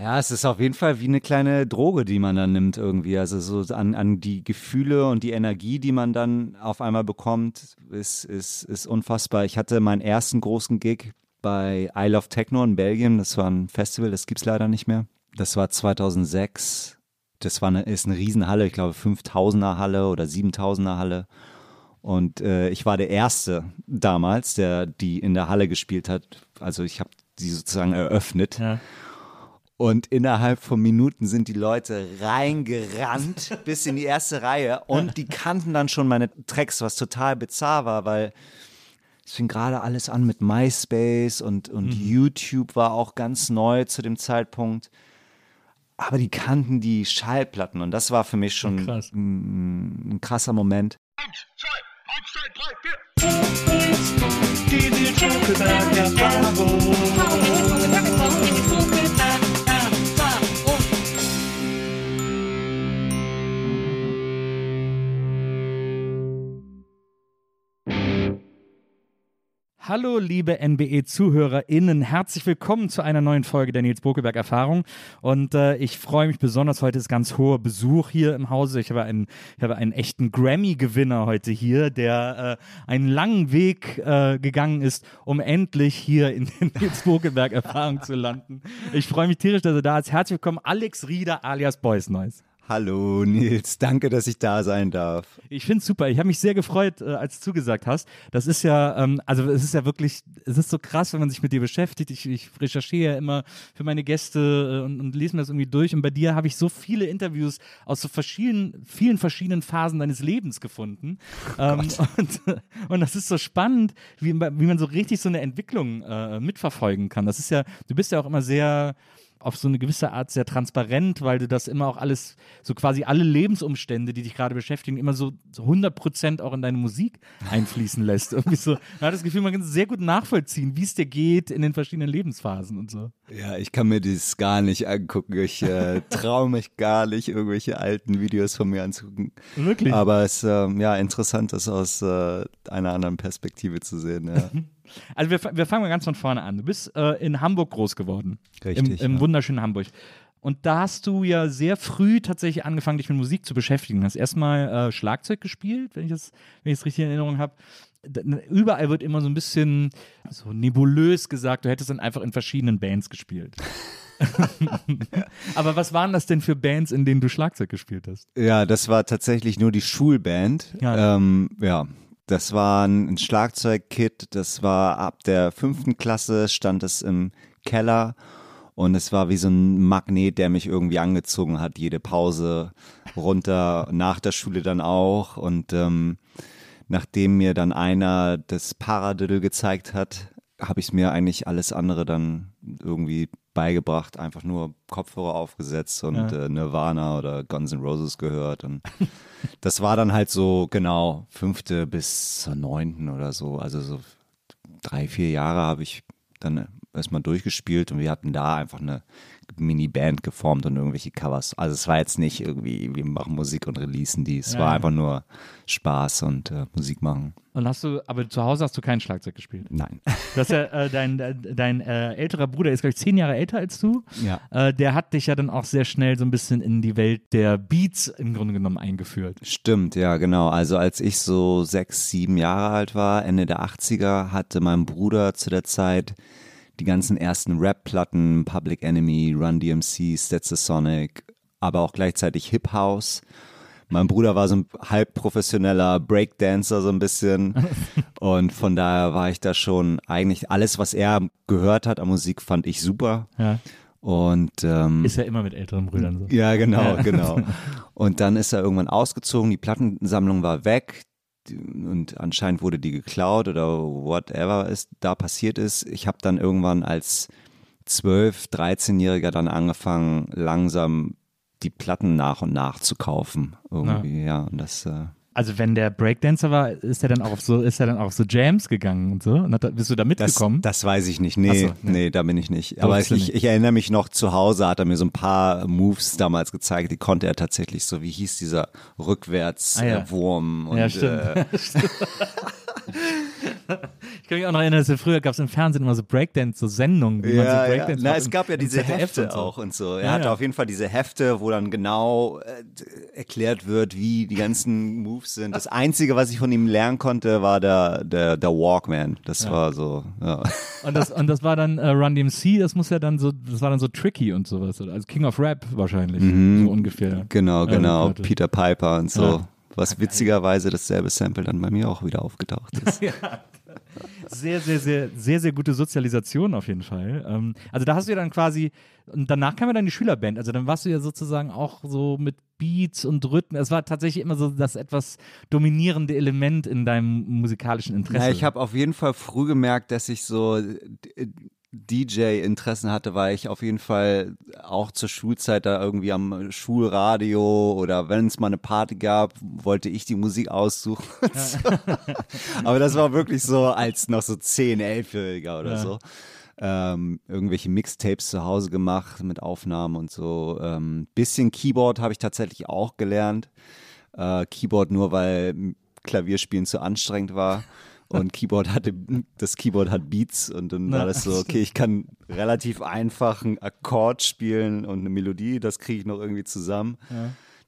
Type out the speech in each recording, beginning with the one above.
Ja, es ist auf jeden Fall wie eine kleine Droge, die man dann nimmt irgendwie. Also so an, an die Gefühle und die Energie, die man dann auf einmal bekommt, ist, ist, ist unfassbar. Ich hatte meinen ersten großen Gig bei I Love Techno in Belgien. Das war ein Festival, das gibt es leider nicht mehr. Das war 2006. Das war eine, ist eine Riesenhalle, ich glaube 5000er Halle oder 7000er Halle. Und äh, ich war der Erste damals, der die in der Halle gespielt hat. Also ich habe die sozusagen eröffnet. Ja. Und innerhalb von Minuten sind die Leute reingerannt bis in die erste Reihe und die kannten dann schon meine Tracks, was total bizarr war, weil es fing gerade alles an mit MySpace und, und YouTube war auch ganz neu zu dem Zeitpunkt. Aber die kannten die Schallplatten und das war für mich schon Krass. ein, ein krasser Moment. Hallo, liebe NBE-ZuhörerInnen. Herzlich willkommen zu einer neuen Folge der Nils Bokelberg-Erfahrung. Und äh, ich freue mich besonders, heute ist ganz hoher Besuch hier im Hause. Ich habe einen, ich habe einen echten Grammy-Gewinner heute hier, der äh, einen langen Weg äh, gegangen ist, um endlich hier in der Nils Bokelberg-Erfahrung zu landen. Ich freue mich tierisch, dass er da ist. Herzlich willkommen, Alex Rieder alias Boys Noise. Hallo Nils, danke, dass ich da sein darf. Ich finde es super. Ich habe mich sehr gefreut, äh, als du zugesagt hast. Das ist ja, ähm, also es ist ja wirklich, es ist so krass, wenn man sich mit dir beschäftigt. Ich, ich recherchiere ja immer für meine Gäste äh, und, und lese mir das irgendwie durch. Und bei dir habe ich so viele Interviews aus so verschiedenen, vielen verschiedenen Phasen deines Lebens gefunden. Ähm, und, und das ist so spannend, wie, wie man so richtig so eine Entwicklung äh, mitverfolgen kann. Das ist ja, du bist ja auch immer sehr auf so eine gewisse Art sehr transparent, weil du das immer auch alles, so quasi alle Lebensumstände, die dich gerade beschäftigen, immer so, so 100 Prozent auch in deine Musik einfließen lässt. Irgendwie so, man hat das Gefühl, man kann sehr gut nachvollziehen, wie es dir geht in den verschiedenen Lebensphasen und so. Ja, ich kann mir das gar nicht angucken. Ich äh, traue mich gar nicht, irgendwelche alten Videos von mir anzugucken. Wirklich? Aber es ist ähm, ja interessant, das aus äh, einer anderen Perspektive zu sehen. Ja. Also wir, wir fangen mal ganz von vorne an. Du bist äh, in Hamburg groß geworden. Richtig, Im, im ja. wunderschönen Hamburg. Und da hast du ja sehr früh tatsächlich angefangen, dich mit Musik zu beschäftigen. Du hast erstmal äh, Schlagzeug gespielt, wenn ich das, wenn ich das richtig in Erinnerung habe. Überall wird immer so ein bisschen so nebulös gesagt, du hättest dann einfach in verschiedenen Bands gespielt. Aber was waren das denn für Bands, in denen du Schlagzeug gespielt hast? ja, das war tatsächlich nur die Schulband. Ja. Ähm, ja. Das war ein Schlagzeugkit, das war ab der fünften Klasse, stand es im Keller. Und es war wie so ein Magnet, der mich irgendwie angezogen hat, jede Pause runter, nach der Schule dann auch. Und ähm, nachdem mir dann einer das Paradiddle gezeigt hat, habe ich mir eigentlich alles andere dann irgendwie beigebracht, einfach nur Kopfhörer aufgesetzt und Ja. äh, Nirvana oder Guns N' Roses gehört und das war dann halt so genau fünfte bis zur neunten oder so, also so drei, vier Jahre habe ich dann erstmal durchgespielt und wir hatten da einfach eine Mini-Band geformt und irgendwelche Covers. Also es war jetzt nicht irgendwie, wir machen Musik und releasen die. Es Ja, war einfach nur Spaß und äh, Musik machen. Und hast du, aber zu Hause hast du kein Schlagzeug gespielt. Nein. Du hast ja, äh, dein, dein, dein äh, älterer Bruder ist, glaube ich, zehn Jahre älter als du. Ja. Äh, der hat dich ja dann auch sehr schnell so ein bisschen in die Welt der Beats im Grunde genommen eingeführt. Stimmt, ja, genau. Also als ich so sechs, sieben Jahre alt war, Ende der 80er, hatte mein Bruder zu der Zeit die ganzen ersten Rap-Platten, Public Enemy, Run DMC, Sonic, aber auch gleichzeitig Hip House. Mein Bruder war so ein halb professioneller Breakdancer so ein bisschen und von daher war ich da schon eigentlich alles, was er gehört hat an Musik, fand ich super Ja. und ähm, Ist ja immer mit älteren Brüdern so. ja, genau, Ja. genau. Und dann ist er irgendwann ausgezogen, die Plattensammlung war weg und anscheinend wurde die geklaut oder whatever ist da passiert ist. Ich habe dann irgendwann als 12, 13-Jähriger dann angefangen, langsam die Platten nach und nach zu kaufen. Irgendwie, ja. Und das, äh, Also wenn der Breakdancer war, ist er dann auch auf so, ist er dann auch auf so Jams gegangen und so? Und hat, bist du da das, mitgekommen? das weiß ich nicht. Nee, so, nee. nee. da bin ich nicht. Aber ich, nicht. ich erinnere mich noch zu Hause, hat er mir so ein paar Moves damals gezeigt, die konnte er tatsächlich so, wie hieß dieser Rückwärtswurm Ah, ja. äh, Wurm und ja, stimmt. Äh, ich kann mich auch noch erinnern, dass früher gab es im Fernsehen immer so Breakdance, so Sendungen, wie man so Ja, ja. Breakdance Na, es im- gab ja diese Hefte und so. auch und so. Er Ja, hatte ja. auf jeden Fall diese Hefte, wo dann genau äh, erklärt wird, wie die ganzen Moves sind. Das Einzige, was ich von ihm lernen konnte, war der, der, der Walkman. Das war so, ja. Und das, und das war dann äh, Run DMC, das muss ja dann so, das war dann so tricky und sowas. Also King of Rap wahrscheinlich, so ungefähr. Genau, Ja, genau. Rückwärts. Peter Piper und so. Was witzigerweise dasselbe Sample dann bei mir auch wieder aufgetaucht ist. Sehr, sehr, sehr, sehr, sehr gute Sozialisation auf jeden Fall. Ähm, also da hast du ja dann quasi, und danach kam ja dann die Schülerband, also dann warst du ja sozusagen auch so mit Beats und Rhythmen. Es war tatsächlich immer so das etwas dominierende Element in deinem musikalischen Interesse. Ja, ich habe auf jeden Fall früh gemerkt, dass ich so DJ-Interessen hatte, weil ich auf jeden Fall auch zur Schulzeit da irgendwie am Schulradio oder wenn es mal eine Party gab, wollte ich die Musik aussuchen. so. Aber das war wirklich so als noch so 10, 11-Jähriger oder Ja. so. Ähm, irgendwelche Mixtapes zu Hause gemacht mit Aufnahmen und so. Ähm, bisschen Keyboard habe ich tatsächlich auch gelernt. Äh, Keyboard nur, weil Klavierspielen zu anstrengend war. Und Keyboard hatte, das Keyboard hat Beats und dann war das so, okay, ich kann relativ einfach einen Akkord spielen und eine Melodie, das kriege ich noch irgendwie zusammen.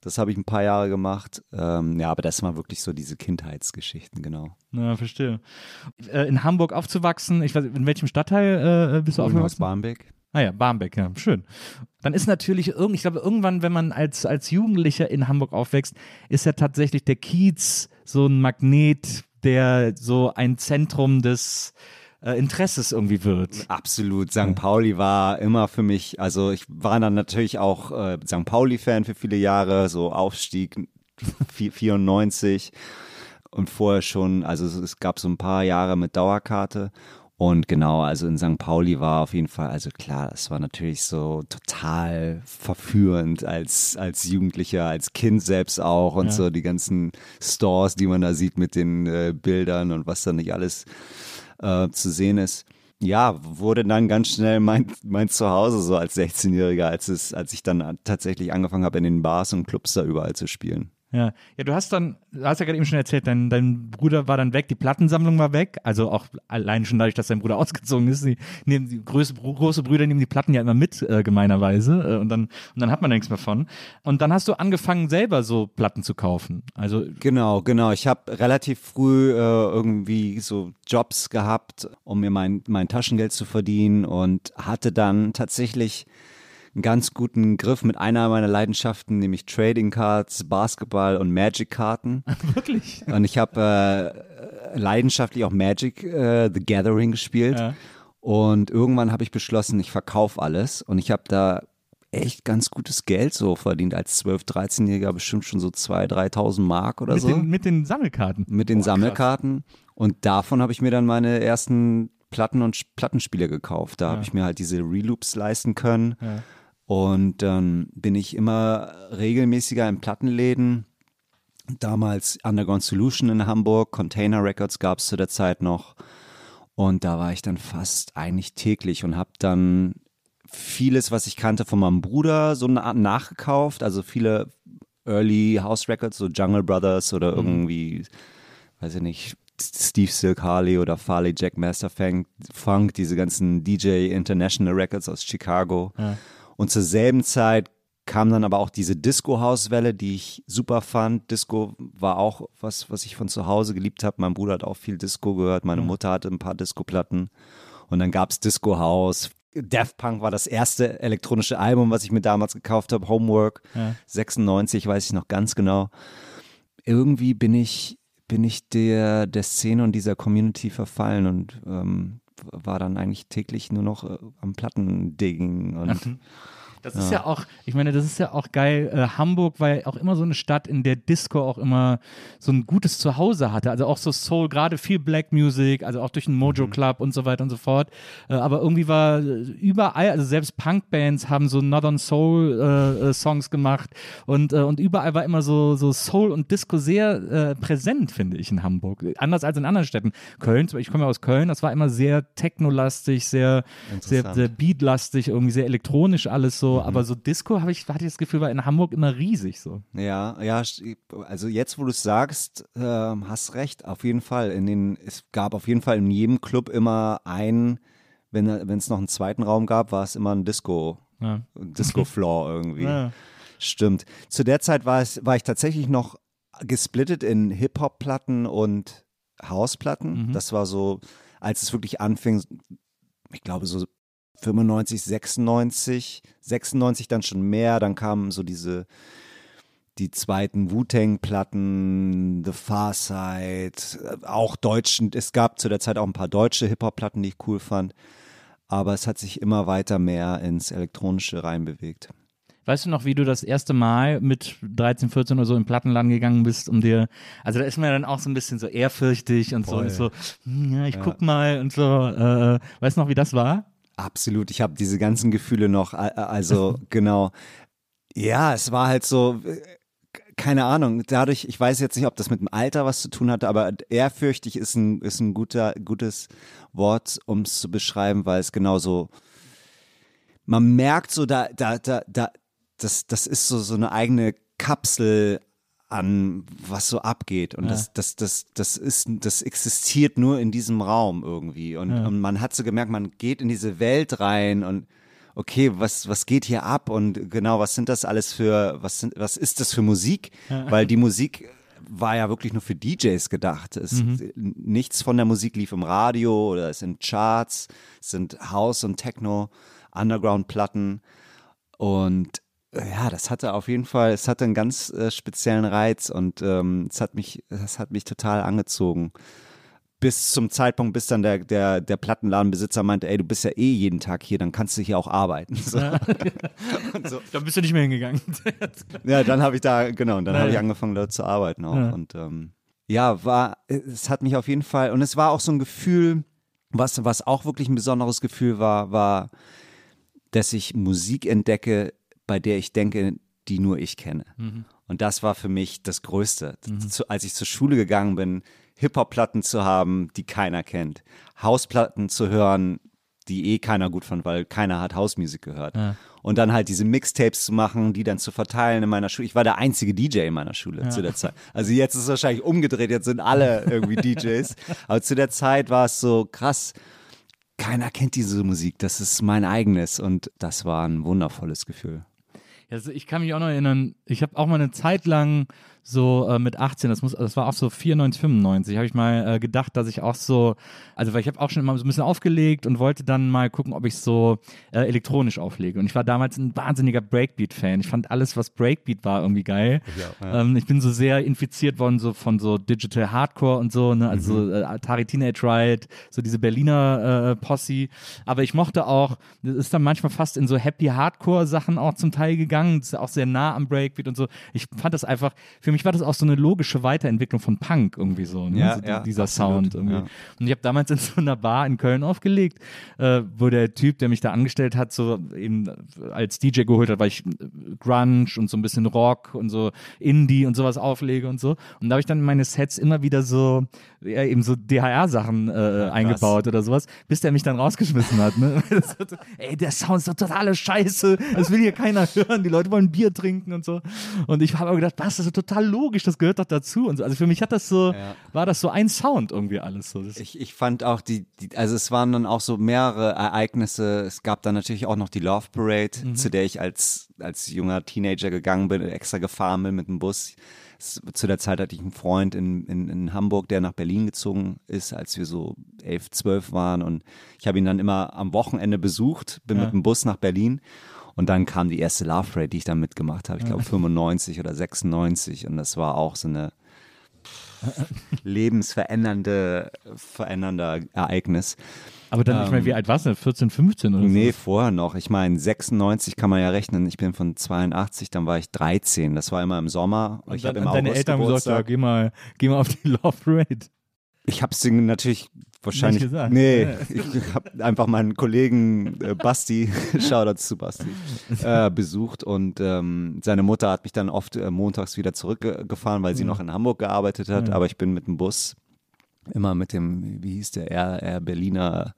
Das habe ich ein paar Jahre gemacht. Ähm, ja, aber das waren wirklich so diese Kindheitsgeschichten, genau. Ja, verstehe. Äh, in Hamburg aufzuwachsen, ich weiß, in welchem Stadtteil äh, bist du Aus aufgewachsen? Barmbek. Ah ja, Barmbek, ja, schön. Dann ist natürlich ich glaube, irgendwann, wenn man als, als Jugendlicher in Hamburg aufwächst, ist ja tatsächlich der Kiez so ein Magnet, der so ein Zentrum des äh, Interesses irgendwie wird. Absolut. St. Pauli war immer für mich, also ich war dann natürlich auch äh, St. Pauli-Fan für viele Jahre, so Aufstieg vi- 94 und vorher schon, also es- es gab so ein paar Jahre mit Dauerkarte. Und genau, also in St. Pauli war auf jeden Fall, also klar, das war natürlich so total verführend als, als Jugendlicher, als Kind selbst auch und Ja. so die ganzen Stores, die man da sieht mit den äh, Bildern und was da nicht alles äh, zu sehen ist. Ja, wurde dann ganz schnell mein, mein Zuhause so als 16-Jähriger, als es, als ich dann tatsächlich angefangen habe, in den Bars und Clubs da überall zu spielen. Ja. ja, du hast dann, du hast ja gerade eben schon erzählt, dein, dein Bruder war dann weg, die Plattensammlung war weg, also auch allein schon dadurch, dass dein Bruder ausgezogen ist, die, nehmen die große, große Brüder nehmen die Platten ja immer mit, äh, gemeinerweise, äh, und dann, und dann hat man nichts mehr von. Und dann hast du angefangen, selber so Platten zu kaufen. Also, Genau, genau. Ich habe relativ früh äh, irgendwie so Jobs gehabt, um mir mein, mein Taschengeld zu verdienen und hatte dann tatsächlich einen ganz guten Griff mit einer meiner Leidenschaften, nämlich Trading Cards, Basketball und Magic-Karten. wirklich. Und ich habe äh, leidenschaftlich auch Magic äh, The Gathering gespielt. Ja. Und irgendwann habe ich beschlossen, ich verkaufe alles. Und ich habe da echt ganz gutes Geld so verdient. Als 12-, 13-Jähriger bestimmt schon so 2.000, 3.000 Mark oder Mit so. den, mit den Sammelkarten. mit den krass. Sammelkarten. Und davon habe ich mir dann meine ersten Platten und Plattenspiele gekauft. Da Ja. habe ich mir halt diese Reloops leisten können. Ja. Und dann bin ich immer regelmäßiger in Plattenläden. Damals Underground Solution in Hamburg, Container Records gab es zu der Zeit noch. Und da war ich dann fast eigentlich täglich und habe dann vieles, was ich kannte von meinem Bruder, so na nachgekauft. Also viele Early House Records, so Jungle Brothers oder irgendwie, weiß ich nicht, Steve Silk Harley oder Farley Jack Master Funk, Funk diese ganzen DJ International Records aus Chicago. Ja. Und zur selben Zeit kam dann aber auch diese Disco-House-Welle, die ich super fand. Disco war auch was, was ich von zu Hause geliebt habe. Mein Bruder hat auch viel Disco gehört, meine Mutter hatte ein paar Disco-Platten. Und dann gab es Disco House. Daft Punk war das erste elektronische Album, was ich mir damals gekauft habe. Homework, Ja. 96, weiß ich noch ganz genau. Irgendwie bin ich, bin ich der, der Szene und dieser Community verfallen und ähm, war dann eigentlich täglich nur noch äh, am Plattendigging und Das ist ja auch, ich meine, das ist ja auch geil. Äh, Hamburg war ja auch immer so eine Stadt, in der Disco auch immer so ein gutes Zuhause hatte. Also auch so Soul, gerade viel Black Music, also auch durch den Mojo Club und so weiter und so fort. Äh, aber irgendwie war äh, überall, also selbst Punkbands haben so Northern Soul äh, äh, Songs gemacht und, äh, und überall war immer so, so Soul und Disco sehr präsent, finde ich, in Hamburg. Anders als in anderen Städten. Köln, ich komme ja aus Köln, das war immer sehr technolastig, sehr, sehr, sehr beatlastig, irgendwie sehr elektronisch alles so. Aber so Disco habe ich, hatte ich das Gefühl, war in Hamburg immer riesig so. Ja, ja, also jetzt, wo du es sagst, ähm, hast recht, auf jeden Fall. In den, es gab auf jeden Fall in jedem Club immer einen, wenn es noch einen zweiten Raum gab, war es immer ein Disco, Ja. Disco-Floor irgendwie. Ja. Stimmt. Zu der Zeit war, es, war ich tatsächlich noch gesplittet in Hip-Hop-Platten und House-Platten. Das war so, als es wirklich anfing, ich glaube so 95, 96, 96 dann schon mehr, dann kamen so diese die zweiten Wu-Tang-Platten, The Far Side, äh, auch deutschen, es gab zu der Zeit auch ein paar deutsche Hip-Hop-Platten, die ich cool fand, aber es hat sich immer weiter mehr ins Elektronische reinbewegt. Weißt du noch, wie du das erste Mal mit 13, 14 oder so im Plattenladen gegangen bist, um dir, also da ist man ja dann auch so ein bisschen so ehrfürchtig und so, und so, hm, ja, ich guck mal und so, äh, weißt du noch, wie das war? Absolut, ich habe diese ganzen Gefühle noch, also genau. Ja, es war halt so, äh, keine Ahnung, dadurch, ich weiß jetzt nicht, ob das mit dem Alter was zu tun hatte, aber ehrfürchtig ist ein, ist ein guter, gutes Wort, um es zu beschreiben, weil es genauso, man merkt so, da, da, da, da, das, das ist so, so eine eigene Kapsel an, was so abgeht. Und das, das, das, das ist, das existiert nur in diesem Raum irgendwie. Und, und man hat so gemerkt, man geht in diese Welt rein und okay, was, was geht hier ab? Und genau, was sind das alles für, was sind, was ist das für Musik? Weil die Musik war ja wirklich nur für DJs gedacht. Es, Nichts von der Musik lief im Radio oder es sind Charts, es sind House und Techno, Underground-Platten. Und ja, das hatte auf jeden Fall, es hatte einen ganz äh, speziellen Reiz und ähm, es hat mich, das hat mich total angezogen. Bis zum Zeitpunkt, bis dann der, der, der Plattenladenbesitzer meinte, ey, du bist ja eh jeden Tag hier, dann kannst du hier auch arbeiten. So. und so. Da bist du nicht mehr hingegangen. Ja, dann habe ich da, genau, und dann Ja, habe ich ja. angefangen, dort zu arbeiten auch. Ja. Und ähm, ja, war, es hat mich auf jeden Fall, und es war auch so ein Gefühl, was, was auch wirklich ein besonderes Gefühl war, war, dass ich Musik entdecke, bei der ich denke, die nur ich kenne. Und das war für mich das Größte. Zu, als ich zur Schule gegangen bin, Hip-Hop-Platten zu haben, die keiner kennt. Hausplatten zu hören, die eh keiner gut fand, weil keiner hat Hausmusik gehört. Und dann halt diese Mixtapes zu machen, die dann zu verteilen in meiner Schule. Ich war der einzige DJ in meiner Schule zu der Zeit. Also jetzt ist es wahrscheinlich umgedreht, jetzt sind alle irgendwie DJs. Aber zu der Zeit war es so krass. Keiner kennt diese Musik, das ist mein eigenes und das war ein wundervolles Gefühl. Also ich kann mich auch noch erinnern, ich habe auch mal eine Zeit lang so äh, mit 18, das muss, das war auch so 94, 95, habe ich mal äh, gedacht, dass ich auch so, also weil ich habe auch schon immer so ein bisschen aufgelegt und wollte dann mal gucken, ob ich so äh, elektronisch auflege. Und ich war damals ein wahnsinniger Breakbeat-Fan. Ich fand alles, was Breakbeat war, irgendwie geil. Ähm, ich bin so sehr infiziert worden so von so Digital Hardcore und so, ne? also so, äh, Atari Teenage Riot, so diese Berliner äh, Posse. Aber ich mochte auch, das ist dann manchmal fast in so Happy Hardcore Sachen auch zum Teil gegangen. Das ist ja auch sehr nah am Breakbeat und so. Ich fand das einfach, für für mich war das auch so eine logische Weiterentwicklung von Punk irgendwie so, ne? Ja, so ja, dieser absolut, Sound irgendwie. ja. Und ich habe damals in so einer Bar in Köln aufgelegt, äh, wo der Typ, der mich da angestellt hat, so eben als DJ geholt hat, weil ich äh, Grunge und so ein bisschen Rock und so Indie und sowas auflege und so. Und da habe ich dann in meine Sets immer wieder so ja, eben so DHR-Sachen äh, eingebaut oder sowas, bis der mich dann rausgeschmissen hat. Ne? Ey, der Sound ist doch totale Scheiße. Das will hier keiner hören. Die Leute wollen Bier trinken und so. Und ich habe aber gedacht, was, das ist total logisch, das gehört doch dazu. Und so. Also für mich hat das so, Ja. war das so ein Sound irgendwie alles so. Ich, ich fand auch die, die, also es waren dann auch so mehrere Ereignisse. Es gab dann natürlich auch noch die Love Parade, zu der ich als, als junger Teenager gegangen bin, extra gefahren bin mit dem Bus. Zu der Zeit hatte ich einen Freund in, in, in Hamburg, der nach Berlin gezogen ist, als wir so elf, zwölf waren. Und ich habe ihn dann immer am Wochenende besucht, bin Ja. mit dem Bus nach Berlin. Und dann kam die erste Love Parade, die ich dann mitgemacht habe. Ich glaube 95 oder 96. Und das war auch so eine lebensverändernde verändernde Ereignis. aber dann, ich meine, wie alt warst du? 14, 15 oder so? Ähm, Nee, vorher noch. Ich meine, 96 kann man ja rechnen. Ich bin von 82, dann war ich 13. Das war immer im Sommer. Und ich habe im und deine August Eltern haben gesagt, ja, Geburtstag. geh mal, geh mal auf die Love Parade. Ich habe es natürlich wahrscheinlich. Nicht gesagt. Nee, ich habe einfach meinen Kollegen äh, Basti, Shoutouts zu Basti, äh, besucht und ähm, seine Mutter hat mich dann oft äh, montags wieder zurückgefahren, weil sie noch in Hamburg gearbeitet hat. Ja. Aber ich bin mit dem Bus immer mit dem, wie hieß der, Air, Air Berliner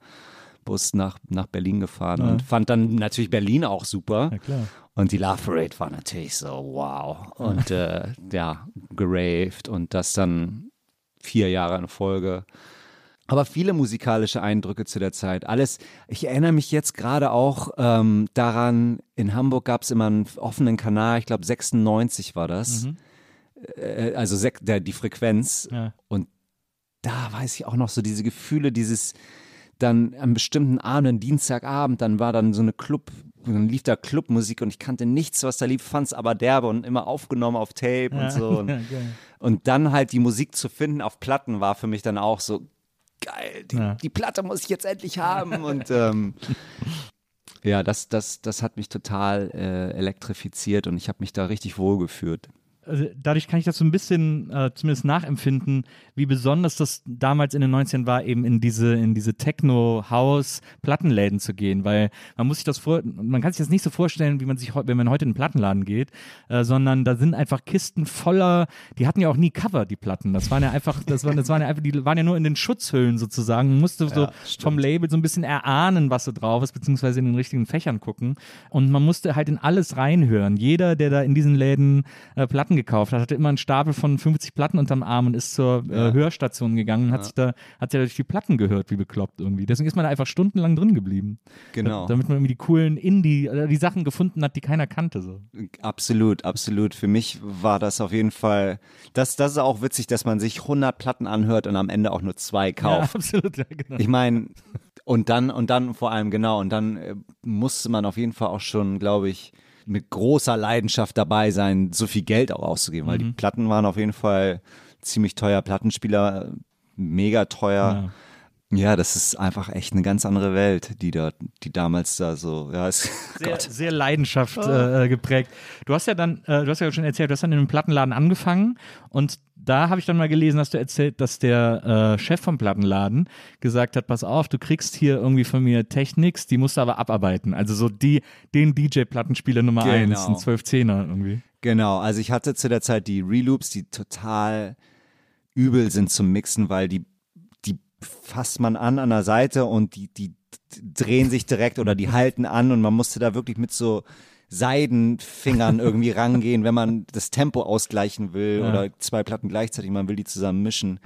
Bus nach, nach Berlin gefahren Ja. und fand dann natürlich Berlin auch super. Ja, klar. Und die Love Parade war natürlich so, wow. Und äh, ja, geraved und das dann vier Jahre in Folge. Aber viele musikalische Eindrücke zu der Zeit. Alles, ich erinnere mich jetzt gerade auch ähm, daran, in Hamburg gab es immer einen offenen Kanal, ich glaube 96 war das. Äh, also sek der, die Frequenz. Ja. Und da weiß ich auch noch so diese Gefühle, dieses dann am bestimmten Abend, einen Dienstagabend, dann war dann so eine Club, dann lief da Clubmusik und ich kannte nichts, was da lief, fand es aber derbe und immer aufgenommen auf Tape Ja. und so. Und, Ja, und dann halt die Musik zu finden auf Platten war für mich dann auch so geil. Die, Ja. die Platte muss ich jetzt endlich haben und ähm, ja, das, das, das hat mich total äh, elektrifiziert und ich habe mich da richtig wohl gefühlt. Also dadurch kann ich das so ein bisschen äh, zumindest nachempfinden, wie besonders das damals in den 90ern war, eben in diese, in diese Techno-House-Plattenläden zu gehen, weil man muss sich das vor, man kann sich das nicht so vorstellen, wie man sich, wenn man heute in einen Plattenladen geht, äh, sondern da sind einfach Kisten voller, die hatten ja auch nie Cover, die Platten. Das waren ja einfach, das waren, das waren ja einfach, die waren ja nur in den Schutzhüllen sozusagen. Man musste so vom Label so ein bisschen erahnen, was so drauf ist, beziehungsweise in den richtigen Fächern gucken. Und man musste halt in alles reinhören. Jeder, der da in diesen Läden äh, Platten gekauft hat, hatte immer einen Stapel von 50 Platten unterm Arm und ist zur äh, Hörstation gegangen und hat sich da, hat sich da durch die Platten gehört, wie bekloppt irgendwie. Deswegen ist man da einfach stundenlang drin geblieben. Genau. Da, damit man irgendwie die coolen Indie, äh, die Sachen gefunden hat, die keiner kannte. So. Absolut, absolut. Für mich war das auf jeden Fall, das, das ist auch witzig, dass man sich 100 Platten anhört und am Ende auch nur zwei Ja, kauft. absolut, ja, genau. Ich meine, und dann, und dann vor allem, genau, und dann äh, musste man auf jeden Fall auch schon, glaube ich, mit großer Leidenschaft dabei sein, so viel Geld auch auszugeben, weil die Platten waren auf jeden Fall ziemlich teuer, Plattenspieler mega teuer. Ja. das ist einfach echt eine ganz andere Welt, die da, die damals da so, ja, ist, sehr, sehr Leidenschaft äh, geprägt. Du hast ja dann, äh, du hast ja schon erzählt, du hast dann in einem Plattenladen angefangen und da habe ich dann mal gelesen, hast du erzählt, dass der äh, Chef vom Plattenladen gesagt hat, pass auf, du kriegst hier irgendwie von mir Technics, die musst du aber abarbeiten. Also so die, den DJ-Plattenspieler Nummer Genau. eins, ein 12-10er irgendwie. Genau, also ich hatte zu der Zeit die Reloops, die total übel sind zum Mixen, weil die, die fasst man an an der Seite und die, die drehen sich direkt oder die halten an und man musste da wirklich mit so Seidenfingern irgendwie rangehen, wenn man das Tempo ausgleichen will Ja. oder zwei Platten gleichzeitig, man will die zusammen mischen.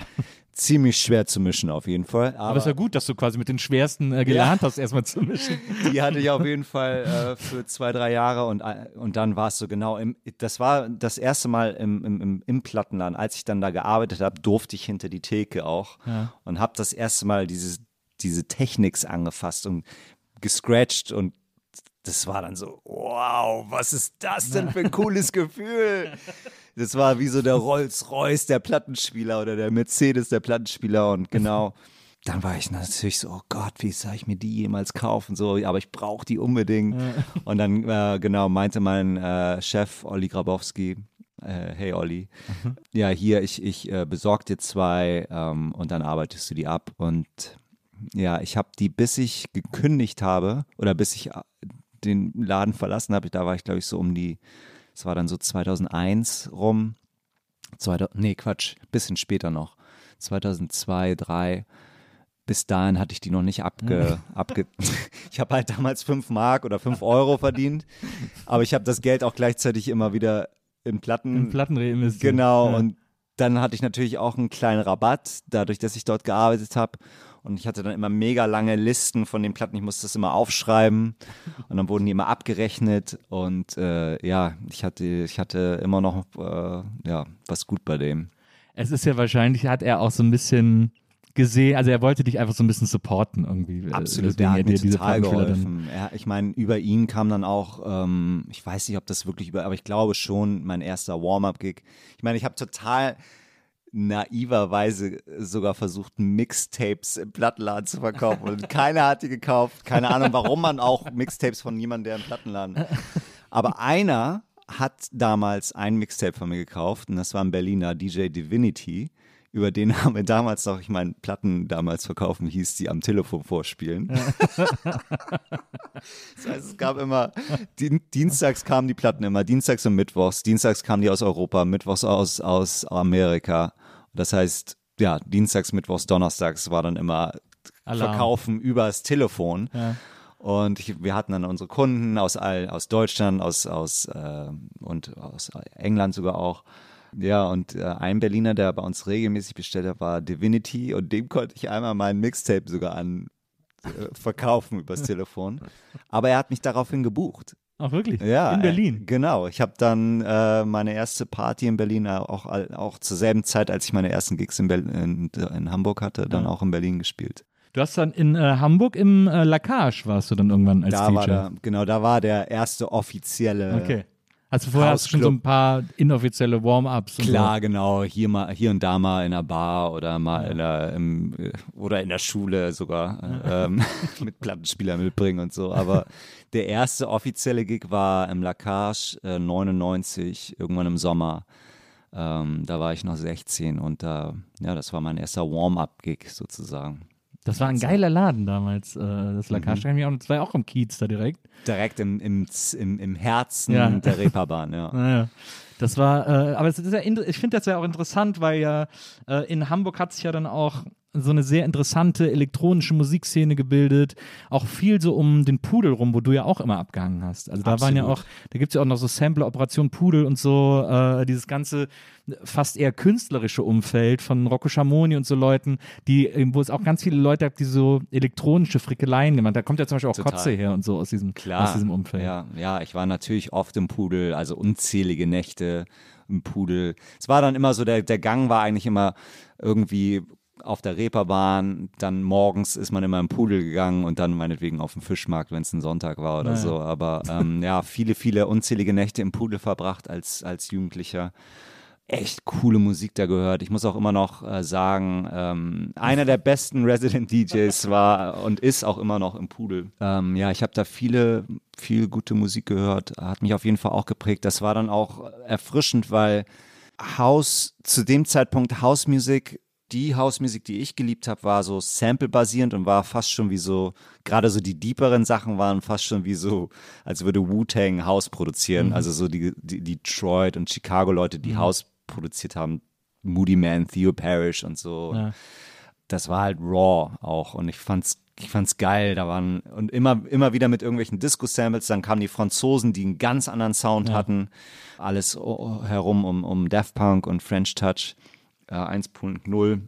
Ziemlich schwer zu mischen auf jeden Fall. Aber es ist ja gut, dass du quasi mit den schwersten äh, gelernt hast, erstmal zu mischen. Die hatte ich auf jeden Fall äh, für zwei, drei Jahre und, äh, und dann war es so genau, im, das war das erste Mal im, im, im, im Plattenladen, als ich dann da gearbeitet habe, durfte ich hinter die Theke auch Ja. und habe das erste Mal dieses, diese Techniks angefasst und gescratcht und das war dann so, wow, was ist das denn für ein cooles Gefühl? Das war wie so der Rolls-Royce der Plattenspieler oder der Mercedes der Plattenspieler und genau. Dann war ich natürlich so, oh Gott, wie soll ich mir die jemals kaufen? So, aber ich brauche die unbedingt. Und dann, äh, genau, meinte mein äh, Chef, Olli Grabowski, äh, hey Olli, ja hier, ich, ich äh, besorge dir zwei ähm, und dann arbeitest du die ab. Und ja, ich habe die, bis ich gekündigt habe oder bis ich äh, den Laden verlassen habe, da war ich glaube ich so um die, es war dann so 2001 rum, 2000, nee Quatsch, bisschen später noch, 2002, 2003 bis dahin hatte ich die noch nicht abge. abge ich habe halt damals 5 Mark oder 5 Euro verdient, aber ich habe das Geld auch gleichzeitig immer wieder in Platten. In Platten reinvestiert. Genau, Ja. und dann hatte ich natürlich auch einen kleinen Rabatt, dadurch, dass ich dort gearbeitet habe. Und ich hatte dann immer mega lange Listen von den Platten. Ich musste das immer aufschreiben. Und dann wurden die immer abgerechnet. Und äh, ja, ich hatte, ich hatte immer noch äh, ja, was gut bei dem. Es ist ja wahrscheinlich, hat er auch so ein bisschen gesehen, also er wollte dich einfach so ein bisschen supporten irgendwie. äh, Absolut, weswegen der hat mir total geholfen. Er, ich meine, über ihn kam dann auch, ähm, ich weiß nicht, ob das wirklich über, aber ich glaube schon, mein erster Warm-up-Gig. Ich meine, ich habe total naiverweise sogar versucht, Mixtapes im Plattenladen zu verkaufen und keiner hat die gekauft. Keine Ahnung, warum man auch Mixtapes von jemandem, der im Plattenladen. Aber einer hat damals ein Mixtape von mir gekauft und das war ein Berliner DJ Divinity. Über den haben wir damals noch, ich meine, Platten damals verkaufen, hieß die am Telefon vorspielen. das heißt, es gab immer, Dien- dienstags kamen die Platten immer, dienstags und mittwochs. Dienstags kamen die aus Europa, mittwochs aus, aus Amerika. Das heißt, ja, dienstags, mittwochs, donnerstags war dann immer Alarm. Verkaufen übers Telefon. Ja. Und ich, wir hatten dann unsere Kunden aus all, aus Deutschland, aus, aus äh, und aus England sogar auch. Ja, und äh, ein Berliner, der bei uns regelmäßig bestellt hat, war Divinity und dem konnte ich einmal mein Mixtape sogar an äh, verkaufen übers Telefon. Aber er hat mich daraufhin gebucht. Ach wirklich? Ja, In äh, Berlin. genau. Ich habe dann äh, meine erste Party in Berlin äh, auch, auch zur selben Zeit, als ich meine ersten Gigs in, Bel in, in Hamburg hatte, dann auch in Berlin gespielt. Du hast dann in äh, Hamburg im äh, Lacage warst du dann irgendwann als Da DJ. war der, genau, da war der erste offizielle. Okay. Also vorher hast du schon so ein paar inoffizielle Warm-ups. Klar, genau. Hier mal, hier und da mal in der Bar oder mal in der, im, äh, oder in der Schule sogar äh, ähm, mit Plattenspieler mitbringen und so. Aber der erste offizielle Gig war im Lacage äh, 99, irgendwann im Sommer. Ähm, da war ich noch 16 und da, ja, das war mein erster Warm-up-Gig sozusagen. Das war ein geiler Laden damals. Äh, das Mhm. Mich auch, das war ja auch im Kiez da direkt. Direkt im, im, im, im Herzen Ja. der Reeperbahn, ja. Naja. Das war, äh, aber ist ja, ich finde das ja auch interessant, weil ja äh, in Hamburg hat sich ja dann auch so eine sehr interessante elektronische Musikszene gebildet. Auch viel so um den Pudel rum, wo du ja auch immer abgehangen hast. Also da waren ja auch, Absolut. da gibt es ja auch noch so Sampler, Operation Pudel und so, äh, dieses ganze fast eher künstlerische Umfeld von Rocco Schamoni und so Leuten, die, äh, wo es auch ganz viele Leute gab, die so elektronische Frickeleien gemacht haben. Da kommt ja zum Beispiel auch Total. Kotze her und so aus diesem, Klar, aus diesem Umfeld. Ja, ja, ich war natürlich oft im Pudel, also unzählige Nächte im Pudel. Es war dann immer so, der, der Gang war eigentlich immer irgendwie auf der Reeperbahn, dann morgens ist man immer im Pudel gegangen und dann meinetwegen auf dem Fischmarkt, wenn es ein Sonntag war oder Naja. so. Aber ähm, ja, viele, viele unzählige Nächte im Pudel verbracht als, als Jugendlicher. Echt coole Musik da gehört. Ich muss auch immer noch äh, sagen, ähm, einer der besten Resident DJs war und ist auch immer noch im Pudel. Ähm, ja, ich habe da viele, viel gute Musik gehört. Hat mich auf jeden Fall auch geprägt. Das war dann auch erfrischend, weil House, zu dem Zeitpunkt Housemusik, die Housemusik, die ich geliebt habe, war so sample-basierend und war fast schon wie so, gerade so die deeperen Sachen waren fast schon wie so, als würde Wu-Tang House produzieren. Also so die, die Detroit und Chicago-Leute, die House produziert haben. Moody Man, Theo Parrish und so. Ja. Das war halt raw auch und ich fand's ich fand's geil, da waren und immer immer wieder mit irgendwelchen Disco Samples, dann kamen die Franzosen, die einen ganz anderen Sound hatten, alles herum um um Daft Punk und French Touch äh, 1.0.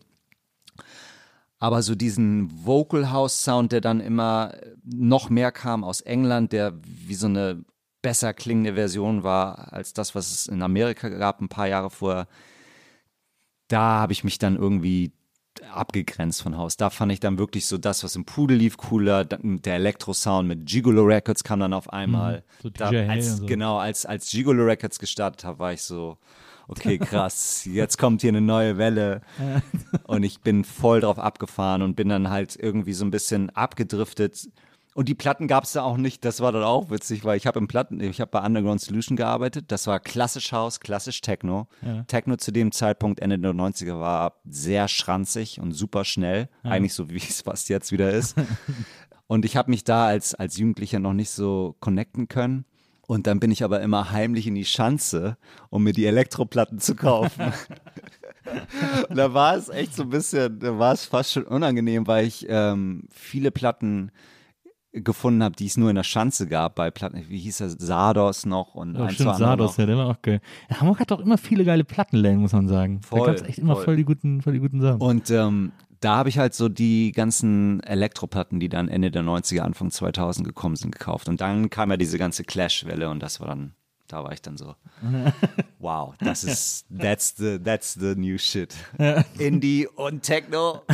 Aber so diesen Vocal House Sound, der dann immer noch mehr kam aus England, der wie so eine besser klingende Version war als das, was es in Amerika gab, ein paar Jahre vorher. Da habe ich mich dann irgendwie abgegrenzt von Haus. Da fand ich dann wirklich so das, was im Pudel lief, cooler. Der Elektro-Sound mit Gigolo Records kam dann auf einmal. Mhm. so da, als, so. Genau, als, als Gigolo Records gestartet habe, war ich so, okay, krass, jetzt kommt hier eine neue Welle. und ich bin voll drauf abgefahren und bin dann halt irgendwie so ein bisschen abgedriftet Und die Platten gab es da auch nicht, das war dann auch witzig, weil ich habe im Platten, ich habe bei Underground Solution gearbeitet, das war klassisch House, klassisch Techno. Ja. Techno zu dem Zeitpunkt, Ende der 90er, war sehr schranzig und super schnell, eigentlich so wie es fast jetzt wieder ist. und ich habe mich da als, als Jugendlicher noch nicht so connecten können. Und dann bin ich aber immer heimlich in die Schanze, um mir die Elektroplatten zu kaufen. Und da war es echt so ein bisschen, da war es fast schon unangenehm, weil ich ähm, viele Platten gefunden habe, die es nur in der Schanze gab, bei Platten, wie hieß das, Sardos noch und Oh, ein, stimmt, zwei Sardos, noch. ja, der war auch geil. Ja, Hamburg hat doch immer viele geile Plattenläden, muss man sagen. Voll, da gab es echt immer voll. voll die guten, voll die guten Sachen. Und ähm, da habe ich halt so die ganzen Elektroplatten, die dann Ende der 90er, Anfang 2000 gekommen sind, gekauft. Und dann kam ja diese ganze Clash-Welle und das war dann, da war ich dann so, wow, das ist, that's the, that's the new shit. Indie und Techno.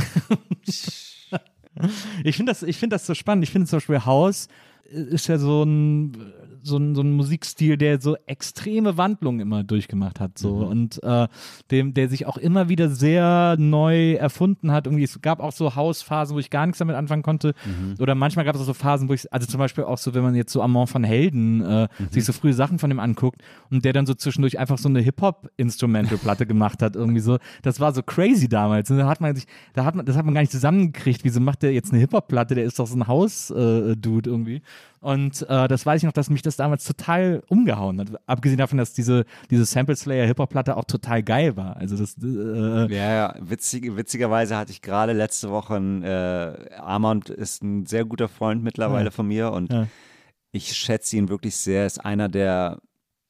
Ich finde das, ich finde das so spannend. Ich finde zum Beispiel House ist ja so ein, so ein, so ein Musikstil, der so extreme Wandlungen immer durchgemacht hat, so und äh, dem, der sich auch immer wieder sehr neu erfunden hat. Irgendwie, es gab auch so Hausphasen, wo ich gar nichts damit anfangen konnte. Oder manchmal gab es auch so Phasen, wo ich, also zum Beispiel auch so, wenn man jetzt so Amon van Helden äh, sich so frühe Sachen von ihm anguckt und der dann so zwischendurch einfach so eine Hip-Hop-Instrumental-Platte gemacht hat, irgendwie so. Das war so crazy damals. Und da hat man sich, da hat man, das hat man gar nicht zusammengekriegt. Wieso macht der jetzt eine Hip-Hop-Platte? Der ist doch so ein Haus-Dude irgendwie. Und äh, das weiß ich noch, dass mich das damals total umgehauen hat. Abgesehen davon, dass diese, diese Sample Slayer Hip-Hop-Platte auch total geil war. Also das, äh, Ja, ja, witzig, witzigerweise hatte ich gerade letzte Woche, ein, äh, Armand ist ein sehr guter Freund mittlerweile Ja. von mir und Ja. ich schätze ihn wirklich sehr. Ist einer der,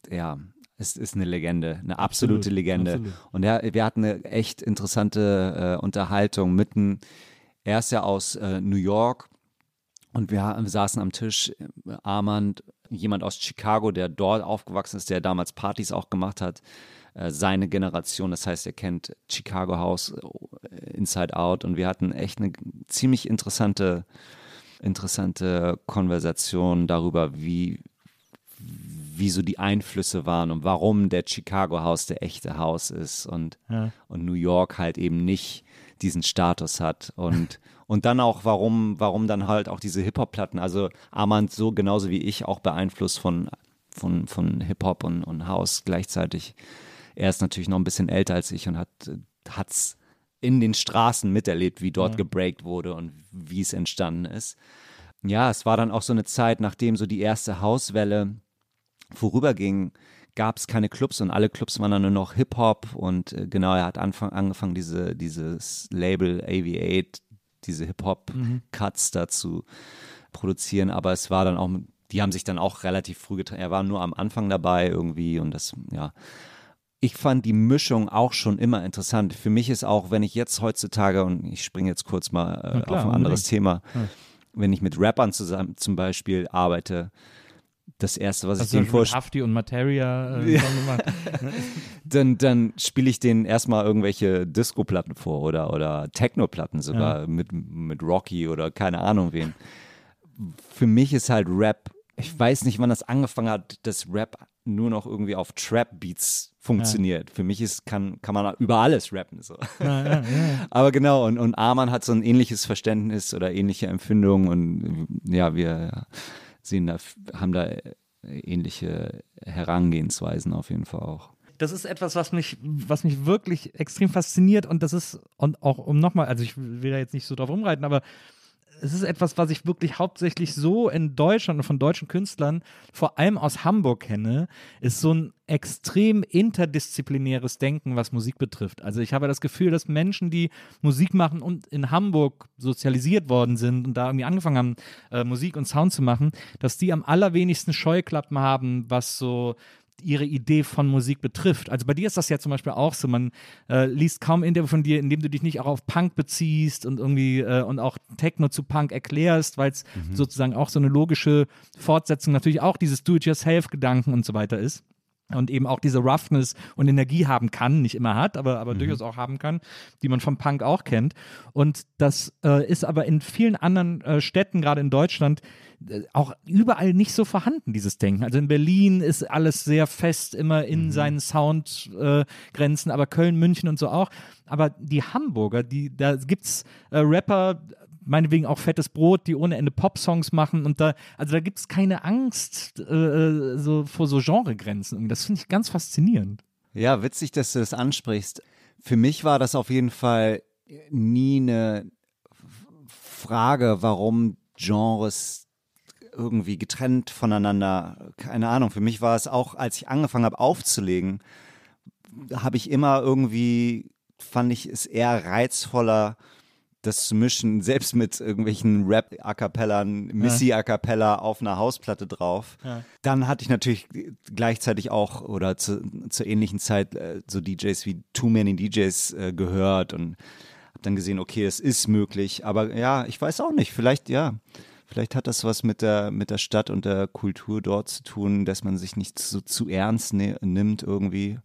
ja, es ist eine Legende, eine absolute Absolut, Legende. absolut. Und er, wir hatten eine echt interessante äh, Unterhaltung mitten. Er ist ja aus äh, New York und wir, saßen am Tisch, Armand, jemand aus Chicago, der dort aufgewachsen ist, der damals Partys auch gemacht hat, äh, seine Generation, das heißt, er kennt Chicago House äh, Inside Out und wir hatten echt eine ziemlich interessante, interessante Konversation darüber, wie, wie so die Einflüsse waren und warum der Chicago House der echte House ist und, Ja. und New York halt eben nicht diesen Status hat. Und und dann auch warum warum dann halt auch diese Hip Hop Platten also Armand so genauso wie ich auch beeinflusst von von von Hip Hop und, und House gleichzeitig. Er ist natürlich noch ein bisschen älter als ich und hat hat's in den Straßen miterlebt wie dort gebreakt wurde und wie es entstanden ist. Ja es war dann auch so eine Zeit nachdem so die erste Hauswelle vorüberging, gab es keine Clubs und alle Clubs waren dann nur noch Hip-Hop und äh, genau, er hat anfang, angefangen, diese, dieses Label AV8, diese Hip-Hop-Cuts da zu produzieren, aber es war dann auch, die haben sich dann auch relativ früh getan. Er war nur am Anfang dabei irgendwie und das, ja. Ich fand die Mischung auch schon immer interessant. Für mich ist auch, wenn ich jetzt heutzutage, und ich springe jetzt kurz mal äh, klar, auf ein anderes unbedingt. Thema, wenn ich mit Rappern zusammen zum Beispiel arbeite, das erste, was Hast ich denen vorstelle, Hafti und Materia äh, gemacht? dann, dann spiele ich denen erstmal irgendwelche Disco-Platten vor oder, oder Techno-Platten sogar mit, mit Rocky oder keine Ahnung wen. Für mich ist halt Rap, ich weiß nicht, wann das angefangen hat, dass Rap nur noch irgendwie auf Trap-Beats funktioniert. Für mich ist, kann, kann man über alles rappen. So. Aber genau, und, und Arman hat so ein ähnliches Verständnis oder ähnliche Empfindungen und ja, wir sehen da, haben da ähnliche Herangehensweisen auf jeden Fall auch. das ist etwas, was mich, was mich wirklich extrem fasziniert und das ist, und auch um nochmal, also ich will da jetzt nicht so drauf rumreiten, aber es ist etwas, was ich wirklich hauptsächlich so in Deutschland und von deutschen Künstlern, vor allem aus Hamburg kenne, ist so ein extrem interdisziplinäres Denken, was Musik betrifft. Also ich habe das Gefühl, dass Menschen, die Musik machen und in Hamburg sozialisiert worden sind und da irgendwie angefangen haben, äh, Musik und Sound zu machen, dass die am allerwenigsten Scheuklappen haben, was so ihre Idee von Musik betrifft. Also bei dir ist das ja zum Beispiel auch so, man äh, liest kaum Interview von dir, in dem du dich nicht auch auf Punk beziehst und irgendwie äh, und auch Techno zu Punk erklärst, weil es sozusagen auch so eine logische Fortsetzung natürlich auch dieses Do-it-yourself-Gedanken und so weiter ist und eben auch diese Roughness und Energie haben kann, nicht immer hat, aber, aber durchaus auch haben kann, die man vom Punk auch kennt. Und das äh, ist aber in vielen anderen äh, Städten, gerade in Deutschland, äh, auch überall nicht so vorhanden, dieses Denken. Also in Berlin ist alles sehr fest immer in seinen Soundgrenzen, äh, aber Köln, München und so auch. Aber die Hamburger, die, da gibt's äh, Rapper, meinetwegen auch fettes Brot, die ohne Ende Pop-Songs machen und da, also da gibt es keine Angst äh, so vor so Genregrenzen. Das finde ich ganz faszinierend. Ja, witzig, dass du das ansprichst. Für mich war das auf jeden Fall nie eine Frage, warum Genres irgendwie getrennt voneinander, keine Ahnung. Für mich war es auch, als ich angefangen habe aufzulegen, habe ich immer irgendwie, fand ich es eher reizvoller, das zu mischen, selbst mit irgendwelchen Rap-A Cappellern, Missy-A Cappella auf einer Hausplatte drauf. Ja. Dann hatte ich natürlich gleichzeitig auch oder zu, zur ähnlichen Zeit äh, so DJs wie Too Many DJs äh, gehört und habe dann gesehen, okay, es ist möglich. Aber ja, ich weiß auch nicht, vielleicht ja. Vielleicht hat das was mit der, mit der Stadt und der Kultur dort zu tun, dass man sich nicht so zu ernst ne nimmt irgendwie.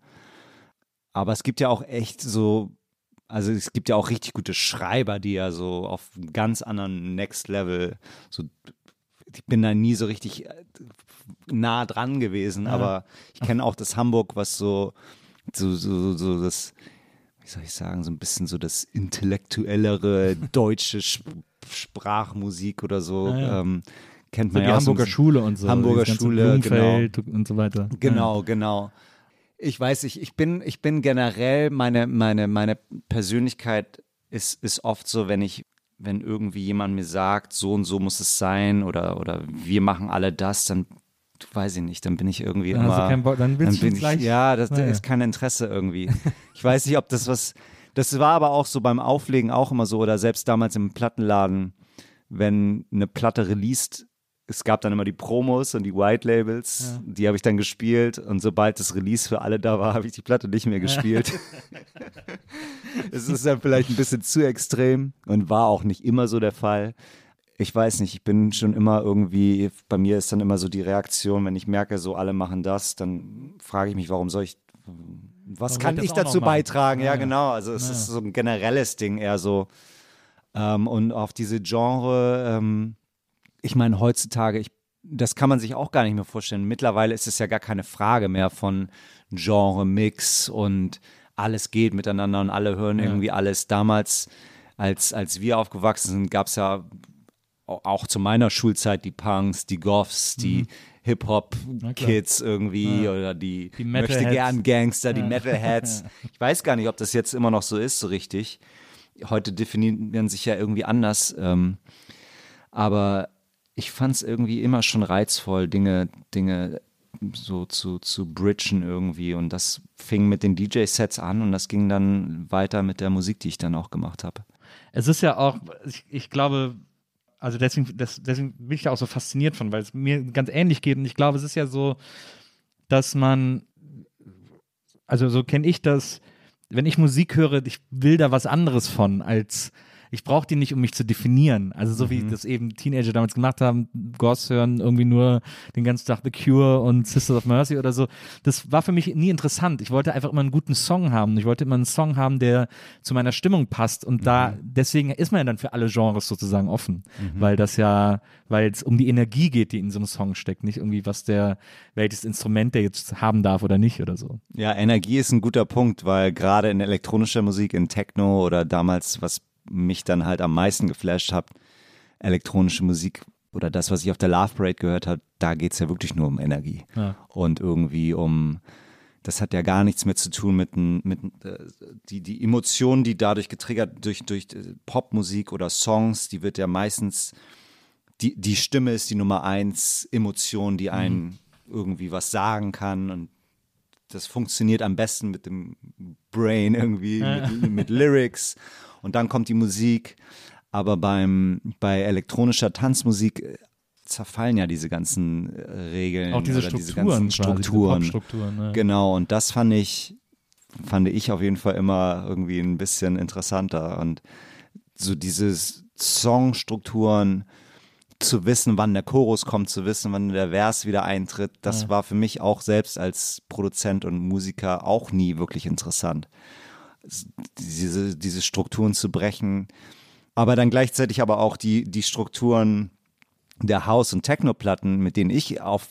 Aber es gibt ja auch echt so also es gibt ja auch richtig gute Schreiber, die ja so auf einem ganz anderen Next Level, so ich bin da nie so richtig äh, nah dran gewesen, ja. aber ich kenne auch das Hamburg, was so, so, so, so das, wie soll ich sagen, so ein bisschen so das intellektuellere deutsche Sprachmusik oder so. Ja, ja. Ähm, kennt man so die ja Hamburger Schule und so. Hamburger Schule, genau. und so weiter. Genau, genau ich weiß nicht, ich bin, ich bin generell, meine, meine, meine Persönlichkeit ist, ist oft so, wenn ich, wenn irgendwie jemand mir sagt, so und so muss es sein oder, oder wir machen alle das, dann weiß ich nicht, dann bin ich irgendwie dann immer. Bock, dann willst dann du gleich. Ja, das, naja. ist kein Interesse irgendwie. ich weiß nicht, ob das was. Das war aber auch so beim Auflegen auch immer so oder selbst damals im Plattenladen, wenn eine Platte released es gab dann immer die Promos und die White Labels, ja. die habe ich dann gespielt und sobald das Release für alle da war, habe ich die Platte nicht mehr gespielt. es ist dann vielleicht ein bisschen zu extrem und war auch nicht immer so der Fall. Ich weiß nicht, ich bin schon immer irgendwie, bei mir ist dann immer so die Reaktion, wenn ich merke, so alle machen das, dann frage ich mich, warum soll ich, was warum kann ich dazu beitragen? Ja, ja, genau, also es ja. ist so ein generelles Ding eher so. Ähm, und auf diese Genre, ähm, ich meine, heutzutage, ich, das kann man sich auch gar nicht mehr vorstellen. Mittlerweile ist es ja gar keine Frage mehr von Genre-Mix und alles geht miteinander und alle hören ja. irgendwie alles. Damals, als, als wir aufgewachsen sind, gab es ja auch zu meiner Schulzeit die Punks, die Goths, die mhm. Hip-Hop-Kids irgendwie ja. oder die, die möchte gern Gangster, die ja. Metalheads. Ich weiß gar nicht, ob das jetzt immer noch so ist, so richtig. Heute definieren sich ja irgendwie anders. Ähm, aber ich fand es irgendwie immer schon reizvoll, Dinge, Dinge so zu, zu bridgen irgendwie. Und das fing mit den DJ-Sets an und das ging dann weiter mit der Musik, die ich dann auch gemacht habe. Es ist ja auch, ich, ich glaube, also deswegen, das, deswegen bin ich da auch so fasziniert von, weil es mir ganz ähnlich geht. Und ich glaube, es ist ja so, dass man, also so kenne ich das, wenn ich Musik höre, ich will da was anderes von als ich brauche die nicht, um mich zu definieren. Also so mhm. wie das eben Teenager damals gemacht haben, Goss hören irgendwie nur den ganzen Tag The Cure und Sisters of Mercy oder so. Das war für mich nie interessant. Ich wollte einfach immer einen guten Song haben. Ich wollte immer einen Song haben, der zu meiner Stimmung passt. Und mhm. da, deswegen ist man ja dann für alle Genres sozusagen offen. Mhm. Weil das ja, weil es um die Energie geht, die in so einem Song steckt, nicht irgendwie, was der, welches Instrument der jetzt haben darf oder nicht oder so. Ja, Energie ist ein guter Punkt, weil gerade in elektronischer Musik, in Techno oder damals, was mich dann halt am meisten geflasht hat, elektronische Musik oder das, was ich auf der Love Parade gehört habe, da geht es ja wirklich nur um Energie. Ja. Und irgendwie um, das hat ja gar nichts mehr zu tun mit, mit äh, die, die Emotionen, die dadurch getriggert durch, durch äh, Popmusik oder Songs, die wird ja meistens, die, die Stimme ist die Nummer eins Emotion, die einen mhm. irgendwie was sagen kann und das funktioniert am besten mit dem Brain irgendwie, ja. mit, mit Lyrics und dann kommt die Musik. Aber beim, bei elektronischer Tanzmusik äh, zerfallen ja diese ganzen äh, Regeln auch diese oder Strukturen, diese ganzen Strukturen. Diese Strukturen ne? Genau, und das fand ich, fand ich auf jeden Fall immer irgendwie ein bisschen interessanter. Und so diese Songstrukturen, zu wissen, wann der Chorus kommt, zu wissen, wann der Vers wieder eintritt, das ja. war für mich auch selbst als Produzent und Musiker auch nie wirklich interessant diese, diese Strukturen zu brechen, aber dann gleichzeitig aber auch die, die Strukturen der House- und Techno-Platten, mit denen ich auf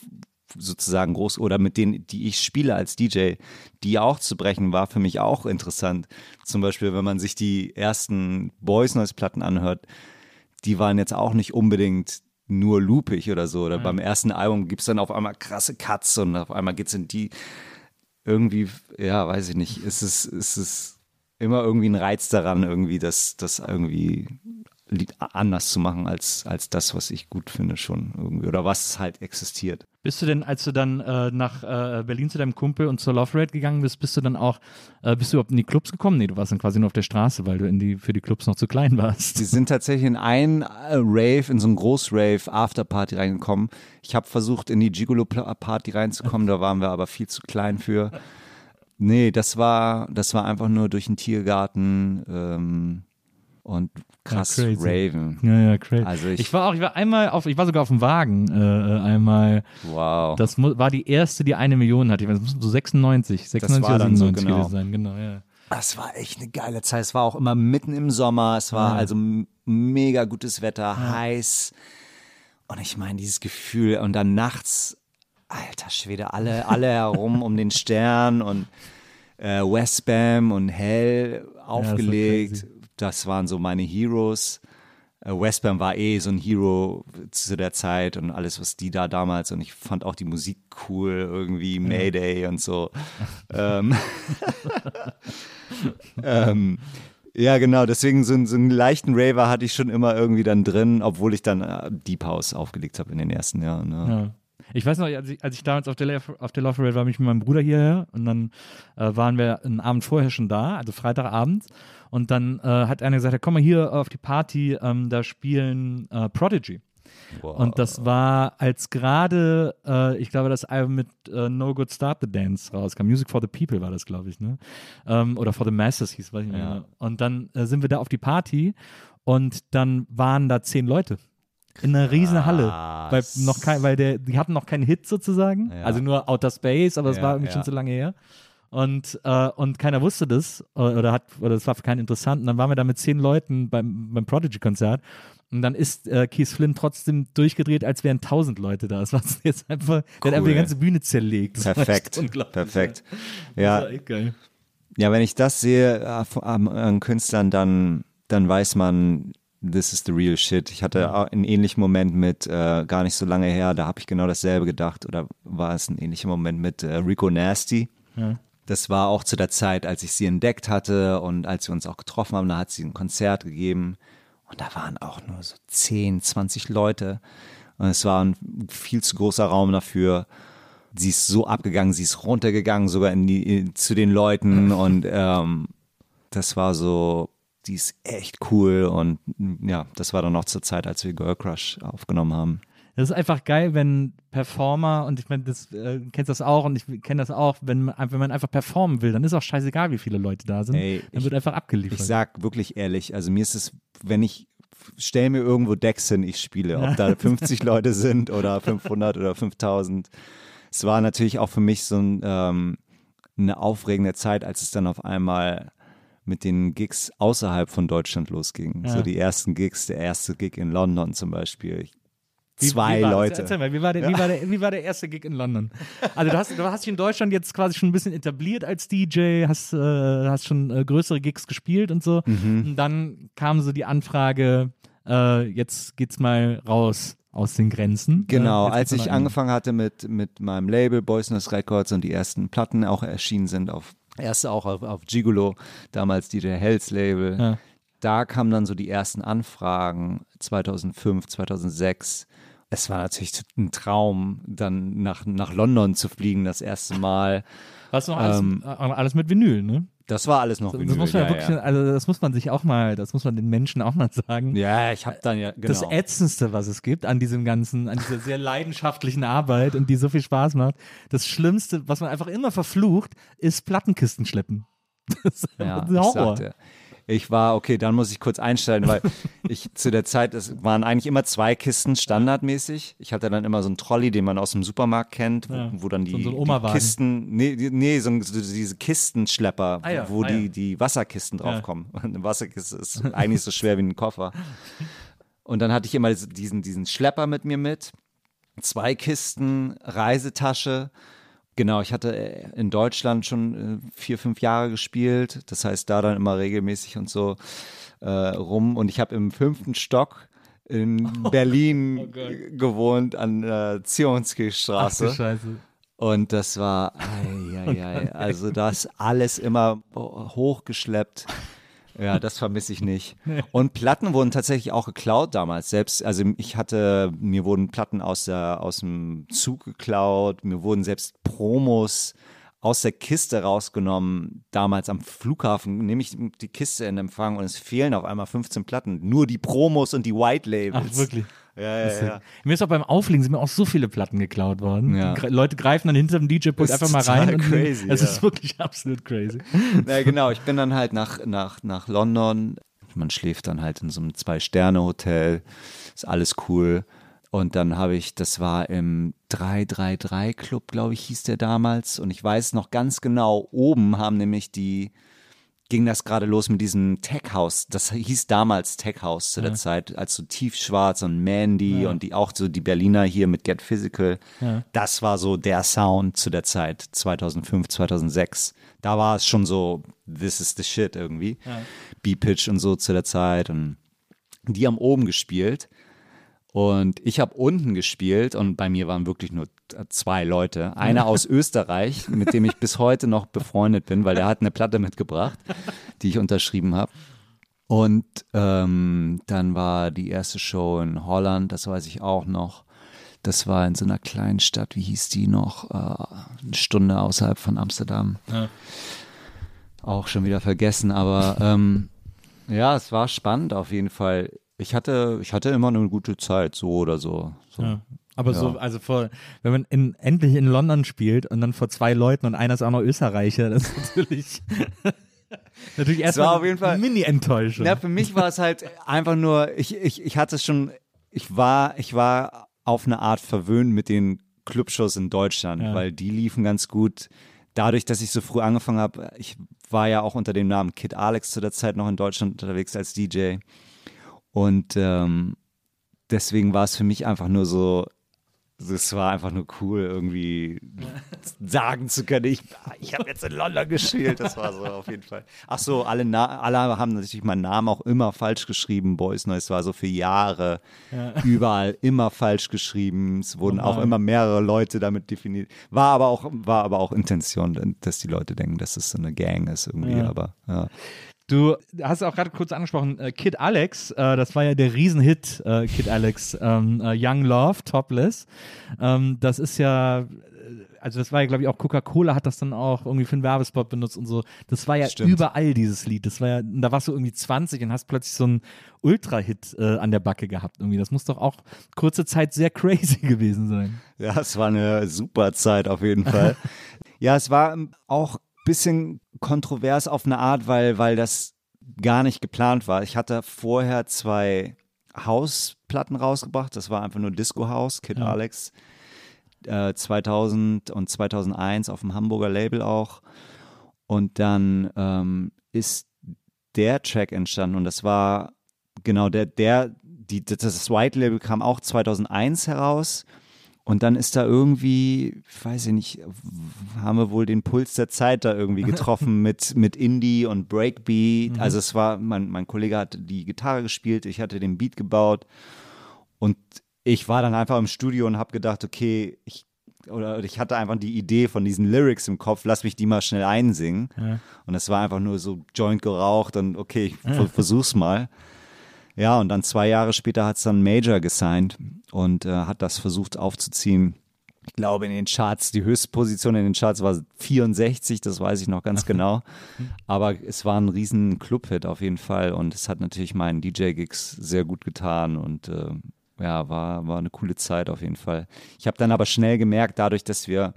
sozusagen groß oder mit denen, die ich spiele als DJ, die auch zu brechen, war für mich auch interessant. Zum Beispiel, wenn man sich die ersten Boys Noise Platten anhört, die waren jetzt auch nicht unbedingt nur loopig oder so. Oder ja. beim ersten Album gibt es dann auf einmal krasse Cuts und auf einmal geht es in die irgendwie, ja, weiß ich nicht, ist es, ist es immer irgendwie ein Reiz daran, irgendwie das, das irgendwie anders zu machen als, als das, was ich gut finde schon irgendwie oder was halt existiert. Bist du denn, als du dann äh, nach äh, Berlin zu deinem Kumpel und zur Love Rate gegangen bist, bist du dann auch, äh, bist du überhaupt in die Clubs gekommen? Nee, du warst dann quasi nur auf der Straße, weil du in die, für die Clubs noch zu klein warst. Wir sind tatsächlich in ein äh, Rave, in so ein Groß-Rave Afterparty reingekommen. Ich habe versucht, in die Gigolo-Party reinzukommen, da waren wir aber viel zu klein für. Nee, das war, das war einfach nur durch den Tiergarten. Ähm, und krass ja, Raven. Ja, ja, crazy. Also ich, ich, war auch, ich war einmal auf, ich war sogar auf dem Wagen, äh, einmal. Wow. Das war die erste, die eine Million hatte. Das muss so 96, 96 oder 97 so, genau. sein, genau, ja. Das war echt eine geile Zeit. Es war auch immer mitten im Sommer. Es war ja. also mega gutes Wetter, ja. heiß. Und ich meine, dieses Gefühl und dann nachts, alter Schwede, alle, alle herum um den Stern und äh, Westbam und hell aufgelegt. Ja, das waren so meine Heroes. Äh, Westbam war eh so ein Hero zu der Zeit und alles, was die da damals und ich fand auch die Musik cool, irgendwie Mayday und so. ähm, ähm, ja, genau, deswegen so, so, einen leichten Raver hatte ich schon immer irgendwie dann drin, obwohl ich dann äh, Deep House aufgelegt habe in den ersten Jahren. Ne? Ja. Ich weiß noch, als ich, als ich damals auf der, auf der Love Parade war, bin ich mit meinem Bruder hierher und dann äh, waren wir einen Abend vorher schon da, also Freitagabend. Und dann äh, hat einer gesagt, komm mal hier auf die Party, ähm, da spielen äh, Prodigy. Wow. Und das war, als gerade, äh, ich glaube, das Album mit äh, No Good Start the Dance rauskam. Music for the People war das, glaube ich, ne? Ähm, oder For the Masses hieß, weiß ich nicht ja. mehr. Und dann äh, sind wir da auf die Party und dann waren da zehn Leute in einer riesen Halle. Weil, noch kein, weil der, die hatten noch keinen Hit sozusagen. Ja. Also nur Outer Space, aber es ja, war irgendwie ja. schon zu lange her. Und, äh, und keiner wusste das oder hat, oder es war für keinen interessant. Und dann waren wir da mit zehn Leuten beim, beim Prodigy-Konzert. Und dann ist äh, Keith Flynn trotzdem durchgedreht, als wären tausend Leute da. Das war jetzt einfach, cool. der hat einfach die ganze Bühne zerlegt. Das Perfekt. Perfekt. Ja. Das war echt geil. Ja, wenn ich das sehe äh, an, an Künstlern, dann, dann weiß man, this is the real shit. Ich hatte einen ähnlichen Moment mit, äh, gar nicht so lange her, da habe ich genau dasselbe gedacht. Oder war es ein ähnlicher Moment mit äh, Rico Nasty? Ja. Das war auch zu der Zeit, als ich sie entdeckt hatte und als wir uns auch getroffen haben, da hat sie ein Konzert gegeben und da waren auch nur so 10, 20 Leute und es war ein viel zu großer Raum dafür. Sie ist so abgegangen, sie ist runtergegangen, sogar in die, zu den Leuten und ähm, das war so die ist echt cool und ja, das war dann noch zur Zeit, als wir Girl Crush aufgenommen haben. Das ist einfach geil, wenn Performer, und ich meine, das äh, kennst das auch und ich kenne das auch, wenn man, wenn man einfach performen will, dann ist auch scheißegal, wie viele Leute da sind. Ey, dann ich, wird einfach abgeliefert. Ich sag wirklich ehrlich, also mir ist es, wenn ich stell mir irgendwo Decks hin, ich spiele, ob da 50 Leute sind oder 500 oder 5000. Es war natürlich auch für mich so ein, ähm, eine aufregende Zeit, als es dann auf einmal mit den Gigs außerhalb von Deutschland losging. Ja. So die ersten Gigs, der erste Gig in London zum Beispiel. Zwei wie, wie Leute. Erzähl mal, wie war, der, ja. wie, war der, wie war der erste Gig in London? Also du hast, du hast dich in Deutschland jetzt quasi schon ein bisschen etabliert als DJ, hast, äh, hast schon äh, größere Gigs gespielt und so. Mhm. Und dann kam so die Anfrage, äh, jetzt geht's mal raus aus den Grenzen. Genau, als ich angefangen hatte mit, mit meinem Label Boys Nest Records und die ersten Platten auch erschienen sind auf Erste auch auf, auf Gigolo, damals DJ Hells Label. Ja. Da kamen dann so die ersten Anfragen 2005, 2006. Es war natürlich ein Traum, dann nach, nach London zu fliegen, das erste Mal. Was noch alles, ähm, alles mit Vinyl, ne? Das war alles noch das, Vinyl. Das muss man ja, wirklich, ja. also das muss man sich auch mal, das muss man den Menschen auch mal sagen. Ja, ich habe dann ja genau. Das ätzendste, was es gibt an diesem ganzen, an dieser sehr leidenschaftlichen Arbeit und die so viel Spaß macht, das Schlimmste, was man einfach immer verflucht, ist Plattenkisten schleppen. Das ist ja, ein Horror. Ich war, okay, dann muss ich kurz einsteigen, weil ich zu der Zeit, es waren eigentlich immer zwei Kisten standardmäßig. Ich hatte dann immer so einen Trolley, den man aus dem Supermarkt kennt, wo, wo dann die, so die, Kisten, nee, nee so, so diese Kistenschlepper, ah ja, wo ah die, ja. die Wasserkisten draufkommen. Ja. Eine Wasserkiste ist eigentlich so schwer wie ein Koffer. Und dann hatte ich immer diesen, diesen Schlepper mit mir mit, zwei Kisten, Reisetasche Genau, ich hatte äh, in Deutschland schon äh, vier, fünf Jahre gespielt. Das heißt, da dann immer regelmäßig und so äh, rum. Und ich habe im fünften Stock in Oh Berlin gewohnt an der du Scheiße. Und das war, ei, ei, ei, also das alles immer hochgeschleppt. Ja, das vermisse ich nicht. Und Platten wurden tatsächlich auch geklaut damals. Selbst, also ich hatte, mir wurden Platten aus, der, aus dem Zug geklaut, mir wurden selbst Promos aus der Kiste rausgenommen. Damals am Flughafen nehme ich die Kiste in Empfang und es fehlen auf einmal 15 Platten. Nur die Promos und die White Labels. Ach, wirklich? Ja, ja, ja. Mir ist auch beim Auflegen sind mir auch so viele Platten geklaut worden. Ja. Leute greifen dann hinter dem DJ-Pult Das einfach ist mal rein. total und crazy, Es ja. ist wirklich absolut crazy. Ja, genau. Ich bin dann halt nach, nach, nach London. Man schläft dann halt in so einem Zwei-Sterne-Hotel. Ist alles cool. Und dann habe ich, das war im 333 Club, glaube ich, hieß der damals. Und ich weiß noch ganz genau, oben haben nämlich die, ging das gerade los mit diesem Tech House. Das hieß damals Tech House zu der Zeit, als so tiefschwarz und Mandy und die auch so die Berliner hier mit Get Physical. Das war so der Sound zu der Zeit, 2005, 2006. Da war es schon so, this is the shit irgendwie. B-Pitch und so zu der Zeit. Und die haben oben gespielt. Und ich habe unten gespielt und bei mir waren wirklich nur zwei Leute. Einer aus Österreich, mit dem ich bis heute noch befreundet bin, weil der hat eine Platte mitgebracht, die ich unterschrieben habe. Und ähm, dann war die erste Show in Holland, das weiß ich auch noch. Das war in so einer kleinen Stadt, wie hieß die noch? Äh, eine Stunde außerhalb von Amsterdam. Auch schon wieder vergessen, aber ähm, ja, es war spannend auf jeden Fall. Ich hatte, ich hatte immer eine gute Zeit, so oder so. so. Ja. Aber so, also vor, wenn man in, endlich in London spielt und dann vor zwei Leuten und einer ist auch noch Österreicher, das ist natürlich, natürlich erstmal war auf jeden Fall- Mini-Enttäuschung. Ja, für mich war es halt einfach nur, ich, ich, ich hatte es schon, ich war, ich war auf eine Art verwöhnt mit den Clubshows in Deutschland, Ja. weil die liefen ganz gut. Dadurch, dass ich so früh angefangen habe, ich war ja auch unter dem Namen Kid Alex zu der Zeit noch in Deutschland unterwegs als DJ. Und ähm, deswegen war es für mich einfach nur so, es war einfach nur cool, irgendwie sagen zu können, ich, ich habe jetzt in London gespielt. Das war so auf jeden Fall. Ach so, alle, Na alle haben natürlich meinen Namen auch immer falsch geschrieben. Boys Noise war so für Jahre überall immer falsch geschrieben. Es wurden auch immer mehrere Leute damit definiert. War aber auch, war aber auch Intention, dass die Leute denken, dass es so eine Gang ist irgendwie. Ja. Aber ja. Du hast auch gerade kurz angesprochen, äh, Kid Alex, äh, das war ja der Riesenhit, äh, Kid Alex, ähm, äh, Young Love, Topless. Ähm, das ist ja, äh, also das war ja, glaube ich, auch Coca-Cola hat das dann auch irgendwie für einen Werbespot benutzt und so. Das war ja Stimmt. überall dieses Lied. Das war ja, da warst du irgendwie 20 und hast plötzlich so einen Ultra-Hit äh, an der Backe gehabt irgendwie. Das muss doch auch kurze Zeit sehr crazy gewesen sein. Ja, es war eine super Zeit auf jeden Fall. ja, es war auch ein bisschen kontrovers auf eine Art, weil, weil das gar nicht geplant war. Ich hatte vorher zwei Hausplatten rausgebracht. Das war einfach nur Disco House, Kid Alex. Äh, 2000 und 2001 auf dem Hamburger Label auch. Und dann ähm, ist der Track entstanden und das war genau der, der, die, das White Label kam auch 2001 heraus. Und dann ist da irgendwie, ich weiß ich nicht, haben wir wohl den Puls der Zeit da irgendwie getroffen mit, mit Indie und Breakbeat. Also es war, mein, mein Kollege hat die Gitarre gespielt, ich hatte den Beat gebaut und ich war dann einfach im Studio und habe gedacht, okay, ich oder ich hatte einfach die Idee von diesen Lyrics im Kopf, lass mich die mal schnell einsingen. Und es war einfach nur so Joint geraucht und okay, ich ver- versuch's mal. Ja, und dann zwei Jahre später hat es dann Major gesigned und äh, hat das versucht aufzuziehen. Ich glaube, in den Charts, die höchste Position in den Charts war 64, das weiß ich noch ganz genau. Aber es war ein riesen Clubhit auf jeden Fall und es hat natürlich meinen DJ-Gigs sehr gut getan und äh, ja, war, war eine coole Zeit auf jeden Fall. Ich habe dann aber schnell gemerkt, dadurch, dass wir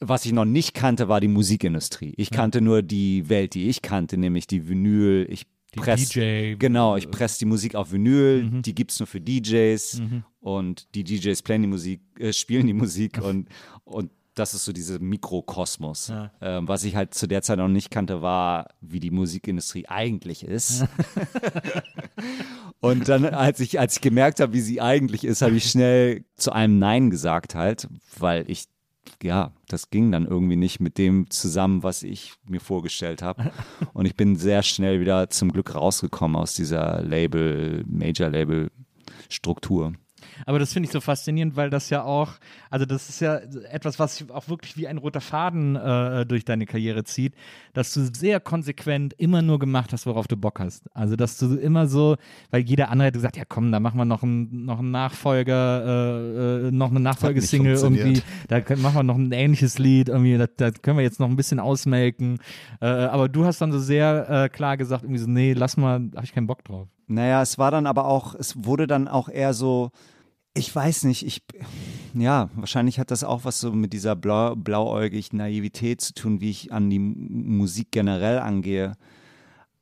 was ich noch nicht kannte, war die Musikindustrie. Ich kannte nur die Welt, die ich kannte, nämlich die Vinyl. Ich Die press, DJ, Genau, ich presse die Musik auf Vinyl, die gibt's nur für DJs und die DJs playen die Musik, äh, spielen die Musik und, und das ist so dieser Mikrokosmos. Ähm, was ich halt zu der Zeit noch nicht kannte, war, wie die Musikindustrie eigentlich ist. Und dann, als ich, als ich gemerkt habe, wie sie eigentlich ist, habe ich schnell zu einem Nein gesagt halt, weil ich ja, das ging dann irgendwie nicht mit dem zusammen, was ich mir vorgestellt habe. Und ich bin sehr schnell wieder zum Glück rausgekommen aus dieser Label, Major-Label-Struktur. Aber das finde ich so faszinierend, weil das ja auch, also das ist ja etwas, was auch wirklich wie ein roter Faden äh, durch deine Karriere zieht, dass du sehr konsequent immer nur gemacht hast, worauf du Bock hast. Also dass du immer so, weil jeder andere hat gesagt, ja komm, da machen wir noch einen, noch einen Nachfolger, äh, äh noch eine Nachfolgesingle irgendwie, da können, machen wir noch ein ähnliches Lied, irgendwie, da, da können wir jetzt noch ein bisschen ausmelken. Äh, aber du hast dann so sehr äh, klar gesagt, irgendwie so, nee, lass mal, habe ich keinen Bock drauf. Naja, es war dann aber auch, es wurde dann auch eher so, ich weiß nicht, ich, ja, wahrscheinlich hat das auch was so mit dieser blau, blauäugig Naivität zu tun, wie ich an die Musik generell angehe.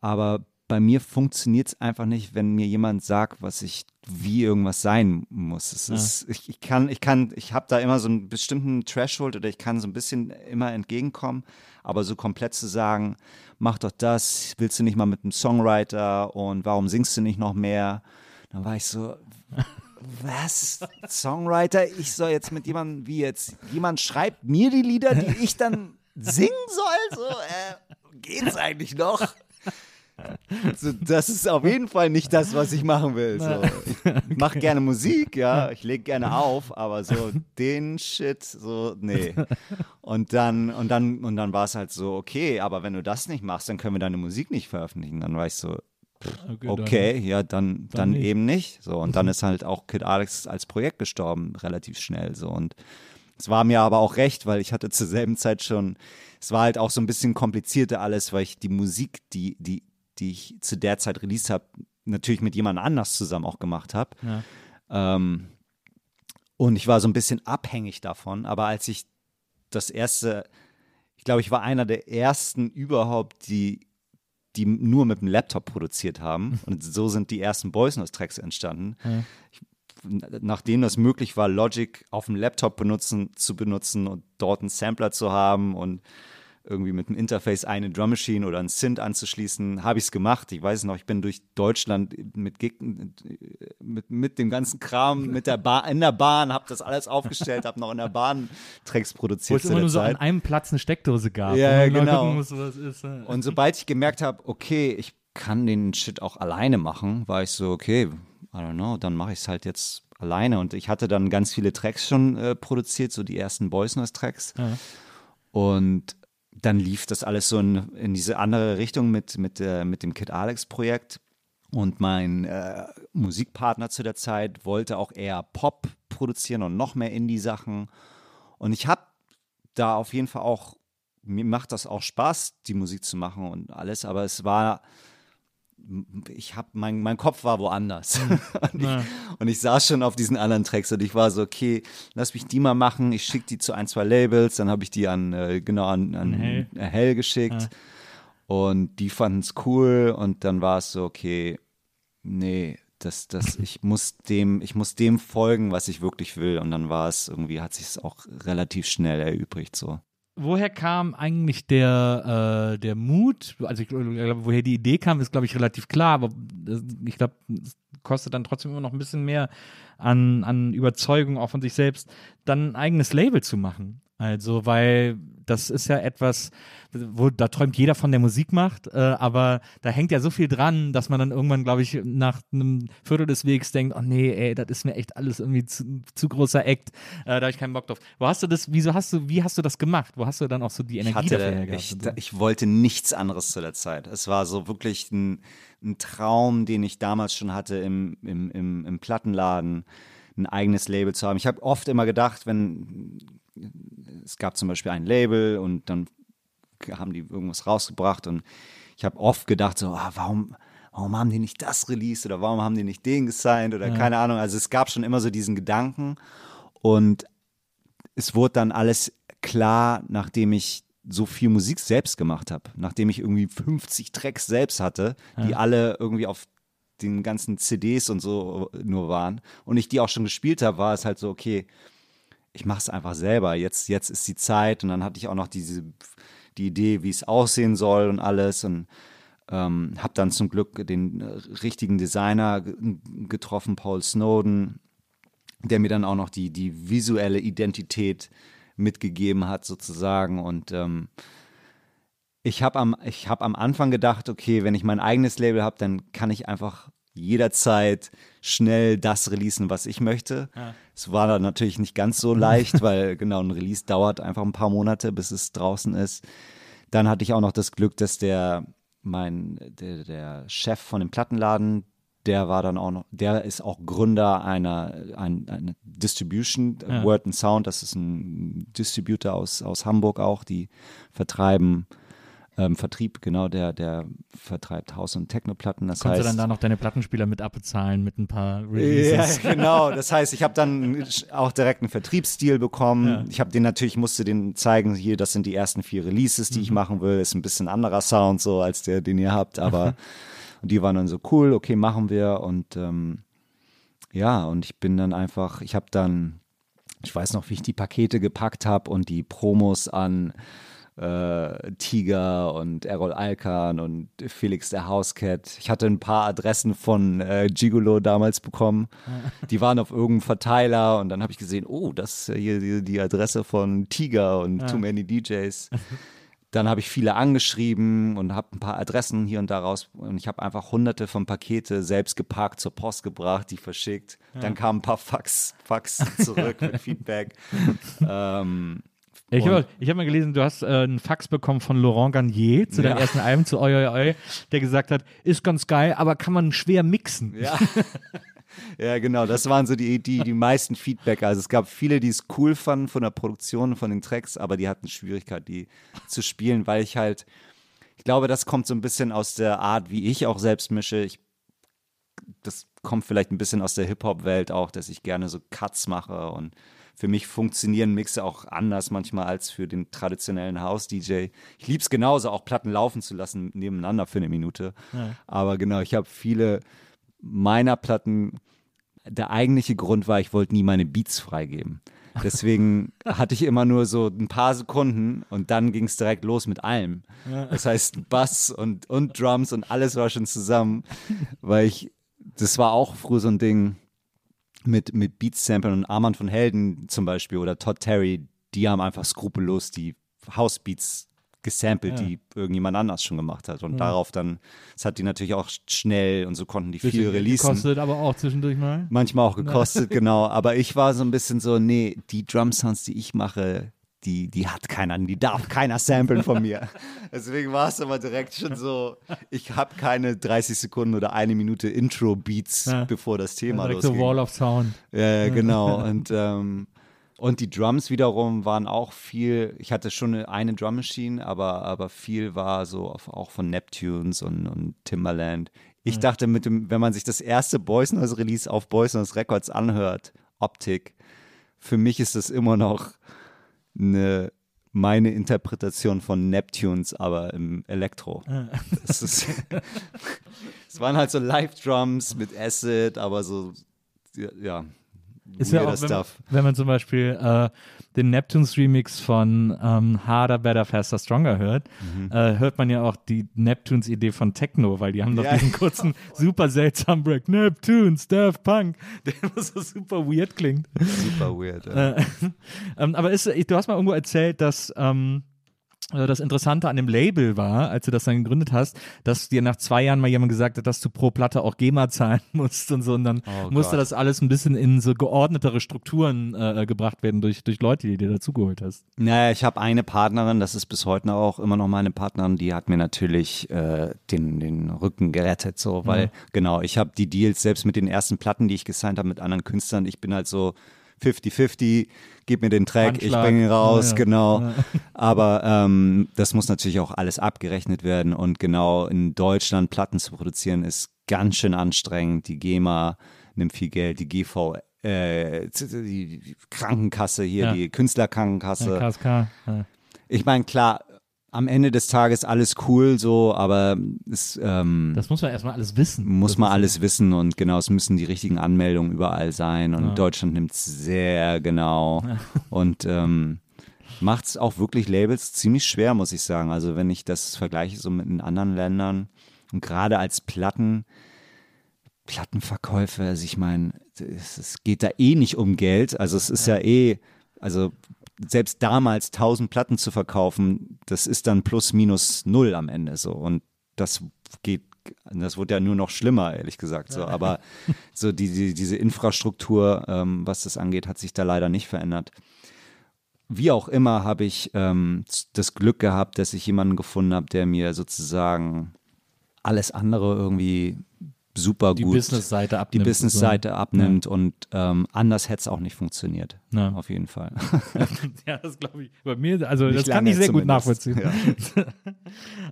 Aber bei mir funktioniert es einfach nicht, wenn mir jemand sagt, was ich, wie irgendwas sein muss. Es ist, ich, ich kann, ich kann, ich habe da immer so einen bestimmten Threshold oder ich kann so ein bisschen immer entgegenkommen, aber so komplett zu sagen, mach doch das, willst du nicht mal mit einem Songwriter und warum singst du nicht noch mehr? Dann war ich so, was? Songwriter? Ich soll jetzt mit jemandem, wie jetzt? Jemand schreibt mir die Lieder, die ich dann singen soll? So, äh, geht's eigentlich noch? So, das ist auf jeden Fall nicht das, was ich machen will. So. Ich mache gerne Musik, ja, ich lege gerne auf, aber so den Shit, so, nee. Und dann, und dann, und dann war es halt so, okay, aber wenn du das nicht machst, dann können wir deine Musik nicht veröffentlichen. Dann war ich so, Okay, okay dann, ja, dann, dann, dann nicht. eben nicht. So, und dann ist halt auch Kid Alex als Projekt gestorben, relativ schnell. So, und es war mir aber auch recht, weil ich hatte zur selben Zeit schon, es war halt auch so ein bisschen komplizierter alles, weil ich die Musik, die, die, die ich zu der Zeit released habe, natürlich mit jemand anders zusammen auch gemacht habe. Ja. Ähm, und ich war so ein bisschen abhängig davon, aber als ich das erste, ich glaube, ich war einer der ersten überhaupt, die die nur mit dem Laptop produziert haben. Und so sind die ersten Boys Noise Tracks entstanden. Ja. Ich, nachdem das möglich war, Logic auf dem Laptop benutzen, zu benutzen und dort einen Sampler zu haben und irgendwie mit dem Interface eine Drum Machine oder ein Synth anzuschließen, habe ich es gemacht. Ich weiß noch, ich bin durch Deutschland mit, mit, mit dem ganzen Kram mit der Bahn, in der Bahn, habe das alles aufgestellt, habe noch in der Bahn Tracks produziert. Wo es immer nur so an einem Platz eine Steckdose gab. Ja, genau. Muss, ist, Und sobald ich gemerkt habe, okay, ich kann den Shit auch alleine machen, war ich so, okay, I don't know, dann mache ich es halt jetzt alleine. Und ich hatte dann ganz viele Tracks schon äh, produziert, so die ersten Boys Noise Tracks. Ja. Und dann lief das alles so in, in diese andere Richtung mit, mit, äh, mit dem Kid Alex Projekt. Und mein äh, Musikpartner zu der Zeit wollte auch eher Pop produzieren und noch mehr Indie-Sachen. Und ich habe da auf jeden Fall auch, mir macht das auch Spaß, die Musik zu machen und alles, aber es war ich habe mein, mein Kopf war woanders mhm. und, ich, und, ich, saß schon auf diesen anderen Tracks und ich war so okay lass mich die mal machen ich schicke die zu ein zwei Labels dann habe ich die an äh, genau an, an Hell. Hell geschickt ja. und die fanden es cool und dann war es so okay nee das, das, ich muss dem, ich muss dem folgen, was ich wirklich will. Und dann war es irgendwie, hat sich es auch relativ schnell erübrigt so woher kam eigentlich der, äh, der Mut? Also ich glaube, woher die Idee kam, ist, glaube ich, relativ klar, aber ich glaube, es kostet dann trotzdem immer noch ein bisschen mehr an, an Überzeugung auch von sich selbst, dann ein eigenes Label zu machen. Also, weil das ist ja etwas, wo da träumt jeder von der Musik macht, äh, aber da hängt ja so viel dran, dass man dann irgendwann, glaube ich, nach einem Viertel des Wegs denkt, oh nee, ey, das ist mir echt alles irgendwie zu, zu großer Act, äh, da habe ich keinen Bock drauf. Wo hast du das, wieso hast du, wie hast du das gemacht? Wo hast du dann auch so die Energie ich hatte, dafür hergehabt? Ich, so? ich wollte nichts anderes zu der Zeit. Es war so wirklich ein, ein Traum, den ich damals schon hatte im, im, im, im Plattenladen ein eigenes Label zu haben. Ich habe oft immer gedacht, wenn es gab zum Beispiel ein Label und dann haben die irgendwas rausgebracht und ich habe oft gedacht so, ah, warum, warum haben die nicht das released oder warum haben die nicht den gesigned oder ja. keine Ahnung. Also es gab schon immer so diesen Gedanken und es wurde dann alles klar, nachdem ich so viel Musik selbst gemacht habe, nachdem ich irgendwie 50 Tracks selbst hatte, die ja. alle irgendwie auf den ganzen CDs und so nur waren und ich die auch schon gespielt habe, war es halt so, okay, ich mache es einfach selber. Jetzt, jetzt ist die Zeit und dann hatte ich auch noch diese die Idee, wie es aussehen soll und alles und ähm, habe dann zum Glück den äh, richtigen Designer getroffen, Paul Snowden, der mir dann auch noch die, die visuelle Identität mitgegeben hat sozusagen und ähm, ich habe am, hab am Anfang gedacht, okay, wenn ich mein eigenes Label habe, dann kann ich einfach jederzeit schnell das releasen, was ich möchte. Es ja. war dann natürlich nicht ganz so leicht, weil genau ein Release dauert einfach ein paar Monate, bis es draußen ist. Dann hatte ich auch noch das Glück, dass der mein der, der Chef von dem Plattenladen, der war dann auch noch, der ist auch Gründer einer, ein, einer Distribution, ja. Word and Sound, das ist ein Distributor aus, aus Hamburg auch, die vertreiben ähm, Vertrieb, genau, der, der vertreibt Haus- und Techno-Platten. Das Konntest heißt, du dann da noch deine Plattenspieler mit abbezahlen mit ein paar Releases? Ja, genau. Das heißt, ich habe dann auch direkt einen Vertriebsstil bekommen. Ja. Ich habe den natürlich, musste den zeigen, hier, das sind die ersten vier Releases, die mhm. ich machen will. Ist ein bisschen anderer Sound so als der, den ihr habt, aber und die waren dann so cool, okay, machen wir. Und ähm, ja, und ich bin dann einfach, ich habe dann, ich weiß noch, wie ich die Pakete gepackt habe und die Promos an äh, Tiger und Errol Alkan und Felix der Housecat. Ich hatte ein paar Adressen von äh, Gigolo damals bekommen. Die waren auf irgendeinem Verteiler und dann habe ich gesehen, oh, das hier die, die Adresse von Tiger und ja. Too Many DJs. Dann habe ich viele angeschrieben und habe ein paar Adressen hier und da raus. Und ich habe einfach hunderte von Pakete selbst geparkt, zur Post gebracht, die verschickt. Ja. Dann kamen ein paar Fax, Fax zurück mit Feedback. ähm, ich habe hab mal gelesen, du hast äh, einen Fax bekommen von Laurent Garnier zu ja. deinem ersten Album, zu Oi, Oi, Oi, der gesagt hat, ist ganz geil, aber kann man schwer mixen. Ja. ja, genau, das waren so die, die, die meisten Feedback. Also es gab viele, die es cool fanden von der Produktion, von den Tracks, aber die hatten Schwierigkeit, die zu spielen, weil ich halt, ich glaube, das kommt so ein bisschen aus der Art, wie ich auch selbst mische. Ich, das kommt vielleicht ein bisschen aus der Hip-Hop-Welt auch, dass ich gerne so Cuts mache und für mich funktionieren Mixe auch anders manchmal als für den traditionellen House-DJ. Ich liebe es genauso, auch Platten laufen zu lassen nebeneinander für eine Minute. Ja. Aber genau, ich habe viele meiner Platten, der eigentliche Grund war, ich wollte nie meine Beats freigeben. Deswegen hatte ich immer nur so ein paar Sekunden und dann ging es direkt los mit allem. Das heißt, Bass und, und Drums und alles war schon zusammen, weil ich, das war auch früher so ein Ding, mit, mit Beats-Samplen und Armand von Helden zum Beispiel oder Todd Terry, die haben einfach skrupellos die House-Beats gesampelt, ja. die irgendjemand anders schon gemacht hat. Und ja. darauf dann, das hat die natürlich auch schnell und so konnten die viel releasen. Gekostet, aber auch zwischendurch mal. Manchmal auch gekostet, genau. Aber ich war so ein bisschen so, nee, die Drum-Sounds, die ich mache, die, die hat keiner, die darf keiner samplen von mir. Deswegen war es aber direkt schon so, ich habe keine 30 Sekunden oder eine Minute Intro-Beats, ja. bevor das Thema ja, losging. So Wall of Sound. Ja, genau. Und, ähm, und die Drums wiederum waren auch viel, ich hatte schon eine Drum Machine, aber, aber viel war so auf, auch von Neptunes und, und Timbaland. Ich ja. dachte, mit dem, wenn man sich das erste Boys Noise Release auf Boys Noise Records anhört, Optik, für mich ist das immer noch eine meine Interpretation von Neptunes, aber im Elektro. Ist, es waren halt so Live-Drums mit Acid, aber so, ja, ist ja auch, wenn man, wenn man, zum Beispiel äh, den Neptunes Remix von ähm, Harder, Better, Faster, Stronger hört, mhm. äh, hört man ja auch die Neptunes Idee von Techno, weil die haben doch ja, diesen kurzen, super seltsamen Break. Neptunes, Daft Punk, der immer so super weird klingt. Super weird, ja. Äh, ähm, aber ist, du hast mal irgendwo erzählt, dass ähm, äh, das Interessante an dem Label war, als du das dann gegründet hast, dass dir nach zwei Jahren mal jemand gesagt hat, dass du pro Platte auch GEMA zahlen musst und so. Und dann oh musste Gott. das alles ein bisschen in so geordnetere Strukturen äh, gebracht werden durch, durch Leute, die dir dazugeholt hast. Naja, ich habe eine Partnerin, das ist bis heute auch immer noch meine Partnerin, die hat mir natürlich äh, den, den Rücken gerettet, so, weil mhm. genau, ich habe die Deals selbst mit den ersten Platten, die ich gesigned habe mit anderen Künstlern, ich bin halt so 50-50 gib mir den Track, Anschlag. ich bringe ihn raus, ja, ja. genau. Ja. Aber ähm, das muss natürlich auch alles abgerechnet werden und genau in Deutschland Platten zu produzieren ist ganz schön anstrengend. Die GEMA nimmt viel Geld, die GV äh, die Krankenkasse hier, die Künstlerkrankenkasse. KSK. Ich meine, klar, am Ende des Tages alles cool so, aber es, ähm, das muss man erstmal alles wissen. Muss man alles wissen und genau, es müssen die richtigen Anmeldungen überall sein und ja. Deutschland nimmt es sehr genau ja. und ähm, macht es auch wirklich Labels ziemlich schwer, muss ich sagen. Also wenn ich das vergleiche so mit den anderen Ländern und gerade als Platten, Plattenverkäufe, also ich meine, es, es, geht da eh nicht um Geld, also es ist ja, ja eh, also selbst damals 1000 Platten zu verkaufen, das ist dann plus minus null am Ende so. Und das geht, das wurde ja nur noch schlimmer, ehrlich gesagt. So. Aber so die, die, diese Infrastruktur, ähm, was das angeht, hat sich da leider nicht verändert. Wie auch immer habe ich ähm, das Glück gehabt, dass ich jemanden gefunden habe, der mir sozusagen alles andere irgendwie super Die gut Business-Seite abnimmt. die Business-Seite abnimmt und ähm, anders hätte es auch nicht funktioniert. Ja. Auf jeden Fall. ja, das glaube ich. Bei mir, also Nicht das kann ich sehr gut zumindest. nachvollziehen.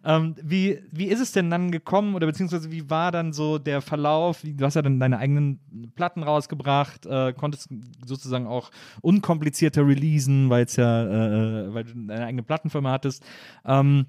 ähm, wie, wie ist es denn dann gekommen oder beziehungsweise wie war dann so der Verlauf? Du hast ja dann deine eigenen Platten rausgebracht, äh, konntest sozusagen auch unkomplizierter releasen, weil es ja, äh, weil du deine eigene Plattenfirma hattest. Ähm,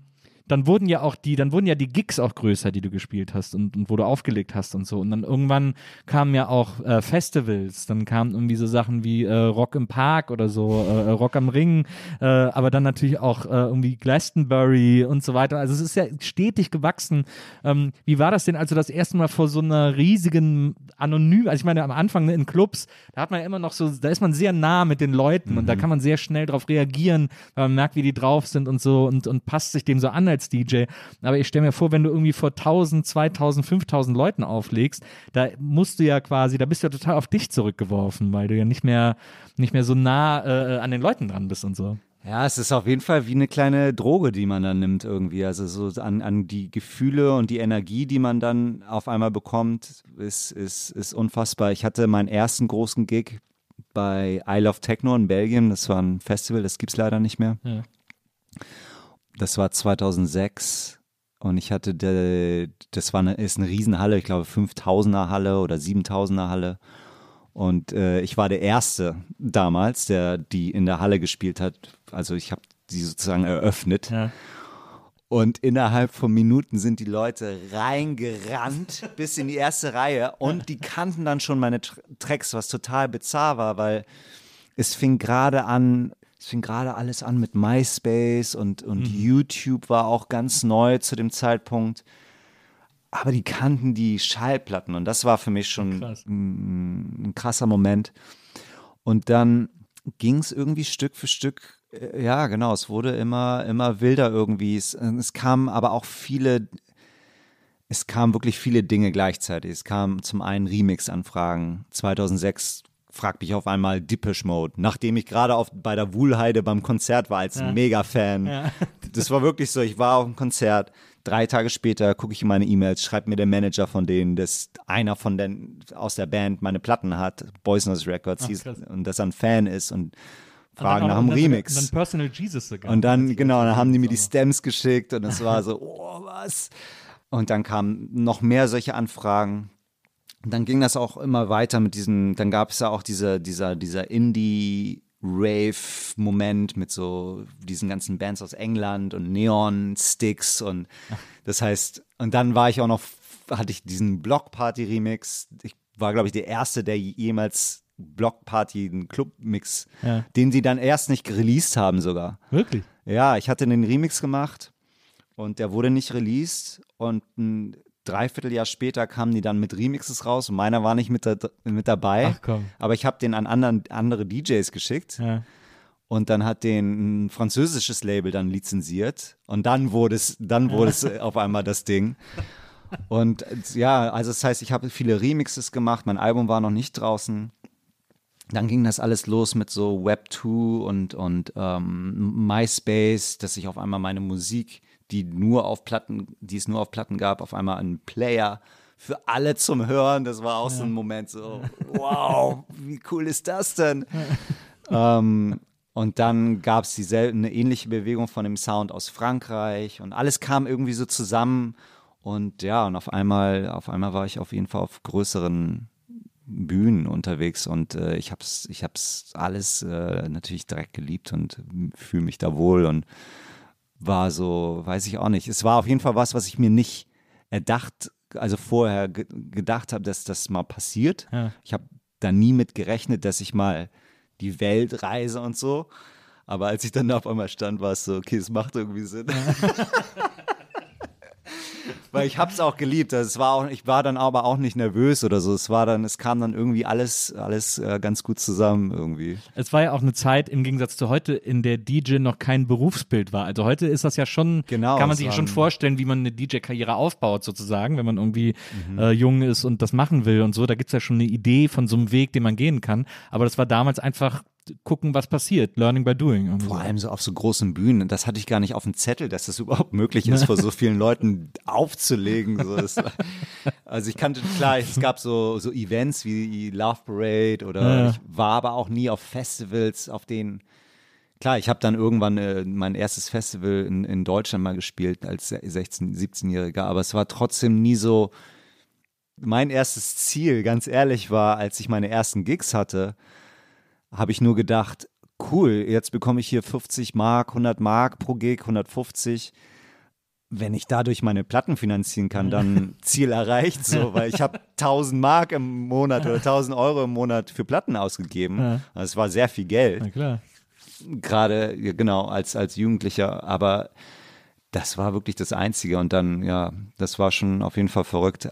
dann wurden ja auch die, dann wurden ja die Gigs auch größer, die du gespielt hast und, und wo du aufgelegt hast und so. Und dann irgendwann kamen ja auch äh, Festivals, dann kamen irgendwie so Sachen wie äh, Rock im Park oder so, äh, Rock am Ring, äh, aber dann natürlich auch äh, irgendwie Glastonbury und so weiter. Also es ist ja stetig gewachsen. Ähm, wie war das denn, als du das erste Mal vor so einer riesigen anonym, also ich meine am Anfang ne, in Clubs, da hat man ja immer noch so, da ist man sehr nah mit den Leuten und da kann man sehr schnell darauf reagieren, weil man merkt, wie die drauf sind und so und, und passt sich dem so an als DJ. Aber ich stelle mir vor, wenn du irgendwie vor 1000, 2000, 5000 Leuten auflegst, da musst du ja quasi, da bist du ja total auf dich zurückgeworfen, weil du ja nicht mehr, nicht mehr so nah äh, an den Leuten dran bist und so. Ja, es ist auf jeden Fall wie eine kleine Droge, die man dann nimmt irgendwie. Also so an, an die Gefühle und die Energie, die man dann auf einmal bekommt, ist, ist, ist unfassbar. Ich hatte meinen ersten großen Gig bei I Love Techno in Belgien. Das war ein Festival, das gibt es leider nicht mehr. Ja. Das war 2006 und ich hatte, de, das war eine, ist eine Riesenhalle, ich glaube 5000er Halle oder 7000er Halle. Und äh, ich war der Erste damals, der die in der Halle gespielt hat. Also ich habe die sozusagen eröffnet. Ja. Und innerhalb von Minuten sind die Leute reingerannt bis in die erste Reihe und die kannten dann schon meine Tr Tracks, was total bizarr war, weil es fing gerade an, es fing gerade alles an mit MySpace und, und YouTube war auch ganz neu zu dem Zeitpunkt. Aber die kannten die Schallplatten und das war für mich schon Krass. ein, ein krasser Moment. Und dann ging es irgendwie Stück für Stück, äh, ja genau, es wurde immer, immer wilder irgendwie. Es, es kamen aber auch viele, es kamen wirklich viele Dinge gleichzeitig. Es kamen zum einen Remix-Anfragen. 2006 fragt mich auf einmal Depeche Mode, nachdem ich gerade auf bei der Wuhlheide beim Konzert war als Mega-Fan. Das war wirklich so, ich war auf dem Konzert, drei Tage später gucke ich in meine E-Mails, schreibt mir der Manager von denen, dass einer von den aus der Band meine Platten hat, Boysness Records, hieß, krass. und dass er ein Fan ist und fragen Und nach dem Remix. Dann Personal Jesus sogar. Und dann, genau, dann haben die mir die Stems geschickt und es war so, oh, was? Und dann kamen noch mehr solche Anfragen. Dann ging das auch immer weiter mit diesen, dann gab es ja auch diese, dieser, dieser Indie-Rave-Moment mit so diesen ganzen Bands aus England und Neon-Sticks und das heißt, und dann war ich auch noch, hatte ich diesen Block-Party-Remix. Ich war, glaube ich, der Erste, der jemals Block-Party, einen Club-Mix, Ja. den sie dann erst nicht released haben sogar. Wirklich? Ja, ich hatte einen Remix gemacht und der wurde nicht released und ein Dreivierteljahr später kamen die dann mit Remixes raus und meiner war nicht mit, da, mit dabei. Ach komm. Aber ich habe den an anderen, andere DJs geschickt Ja. und dann hat den ein französisches Label dann lizenziert und dann wurde es, dann wurde es äh, auf einmal das Ding. Und ja, also das heißt, ich habe viele Remixes gemacht, mein Album war noch nicht draußen. Dann ging das alles los mit so Web2 und, und ähm, MySpace, dass ich auf einmal meine Musik, die nur auf Platten, die es nur auf Platten gab, auf einmal einen Player für alle zum Hören. Das war auch so ein Moment so, wow, wie cool ist das denn? ähm, und dann gab es eine ähnliche Bewegung von dem Sound aus Frankreich und alles kam irgendwie so zusammen. Und ja, und auf einmal, auf einmal war ich auf jeden Fall auf größeren Bühnen unterwegs und äh, ich hab's, ich hab's alles äh, natürlich direkt geliebt und fühle mich da wohl und war so, weiß ich auch nicht. Es war auf jeden Fall was, was ich mir nicht erdacht, also vorher ge gedacht habe, dass das mal passiert. Ja. Ich habe da nie mit gerechnet, dass ich mal die Welt reise und so. Aber als ich dann da auf einmal stand, war es so, okay, es macht irgendwie Sinn. Weil ich hab's auch geliebt. Also es war auch, ich war dann aber auch nicht nervös oder so. Es war dann, es kam dann irgendwie alles, alles äh, ganz gut zusammen irgendwie. Es war ja auch eine Zeit im Gegensatz zu heute, in der DJ noch kein Berufsbild war. Also heute ist das ja schon, Genau, kann man es sich ja schon vorstellen, wie man eine DJ-Karriere aufbaut sozusagen, wenn man irgendwie Mhm. äh, jung ist und das machen will und so. Da gibt's ja schon eine Idee von so einem Weg, den man gehen kann. Aber das war damals einfach gucken, was passiert. Learning by doing. Vor so. allem so auf so großen Bühnen. Das hatte ich gar nicht auf dem Zettel, dass das überhaupt möglich ist, vor so vielen Leuten aufzulegen. So, das also ich kannte, klar, es gab so, so Events wie Love Parade oder Ja. ich war aber auch nie auf Festivals, auf denen Klar, ich habe dann irgendwann äh, mein erstes Festival in, in Deutschland mal gespielt als 16-, 17-Jähriger, aber es war trotzdem nie so. Mein erstes Ziel, ganz ehrlich, war, als ich meine ersten Gigs hatte, habe ich nur gedacht, cool, jetzt bekomme ich hier 50 Mark, 100 Mark pro Gig, 150. Wenn ich dadurch meine Platten finanzieren kann, dann Ziel erreicht, so, weil ich habe 1000 Mark im Monat oder 1000 Euro im Monat für Platten ausgegeben. Ja. Also es war sehr viel Geld Na klar. gerade genau als als Jugendlicher, aber das war wirklich das Einzige und dann ja, das war schon auf jeden Fall verrückt.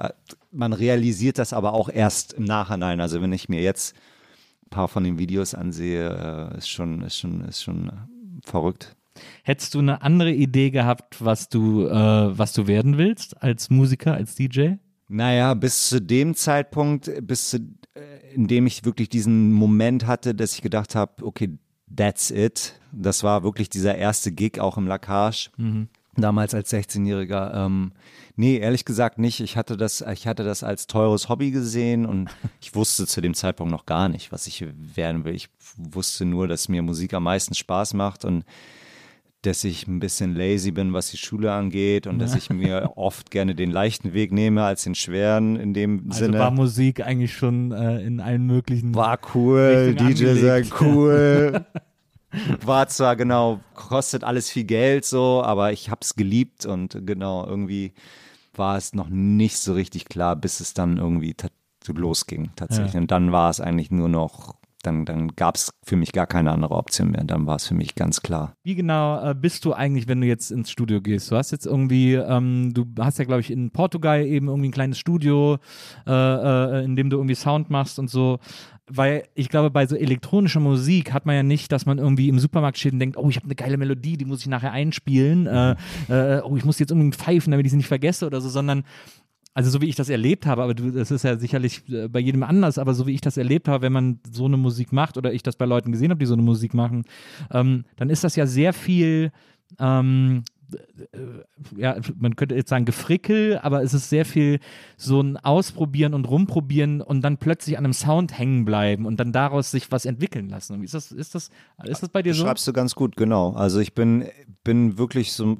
Man realisiert das aber auch erst im Nachhinein. Also wenn ich mir jetzt paar von den Videos ansehe, äh, ist schon ist schon ist schon verrückt. Hättest du eine andere Idee gehabt, was du, äh, was du werden willst als Musiker, als DJ? Naja, bis zu dem Zeitpunkt, bis zu, äh, in dem ich wirklich diesen Moment hatte, dass ich gedacht habe, okay, that's it. Das war wirklich dieser erste Gig auch im Lacage. Damals als 16-Jähriger. Ähm, nee, ehrlich gesagt nicht. Ich hatte das, ich hatte das als teures Hobby gesehen und ich wusste zu dem Zeitpunkt noch gar nicht, was ich werden will. Ich wusste nur, dass mir Musik am meisten Spaß macht und dass ich ein bisschen lazy bin, was die Schule angeht und dass ich mir oft gerne den leichten Weg nehme als den schweren in dem Also Sinne. war Musik eigentlich schon äh, in allen möglichen. War cool, Richtung DJ angelegt. cool. War zwar genau, kostet alles viel Geld so, aber ich hab's geliebt und genau, irgendwie war es noch nicht so richtig klar, bis es dann irgendwie losging tatsächlich. Ja. Und dann war es eigentlich nur noch, dann, dann gab es für mich gar keine andere Option mehr. Dann war es für mich ganz klar. Wie genau äh, bist du eigentlich, wenn du jetzt ins Studio gehst? Du hast jetzt irgendwie, ähm, du hast ja, glaube ich, in Portugal eben irgendwie ein kleines Studio, äh, äh, in dem du irgendwie Sound machst und so. Weil ich glaube, bei so elektronischer Musik hat man ja nicht, dass man irgendwie im Supermarkt steht und denkt, oh, ich habe eine geile Melodie, die muss ich nachher einspielen. Äh, äh, oh, ich muss jetzt unbedingt pfeifen, damit ich sie nicht vergesse oder so, sondern also so wie ich das erlebt habe, aber du, das ist ja sicherlich äh, bei jedem anders, aber so wie ich das erlebt habe, wenn man so eine Musik macht oder ich das bei Leuten gesehen habe, die so eine Musik machen, ähm, dann ist das ja sehr viel, ähm, äh, ja, man könnte jetzt sagen Gefrickel, aber es ist sehr viel so ein Ausprobieren und Rumprobieren und dann plötzlich an einem Sound hängen bleiben und dann daraus sich was entwickeln lassen. Ist das, ist das, ist das bei dir so? Schreibst du ganz gut, genau. Also ich bin, bin wirklich so,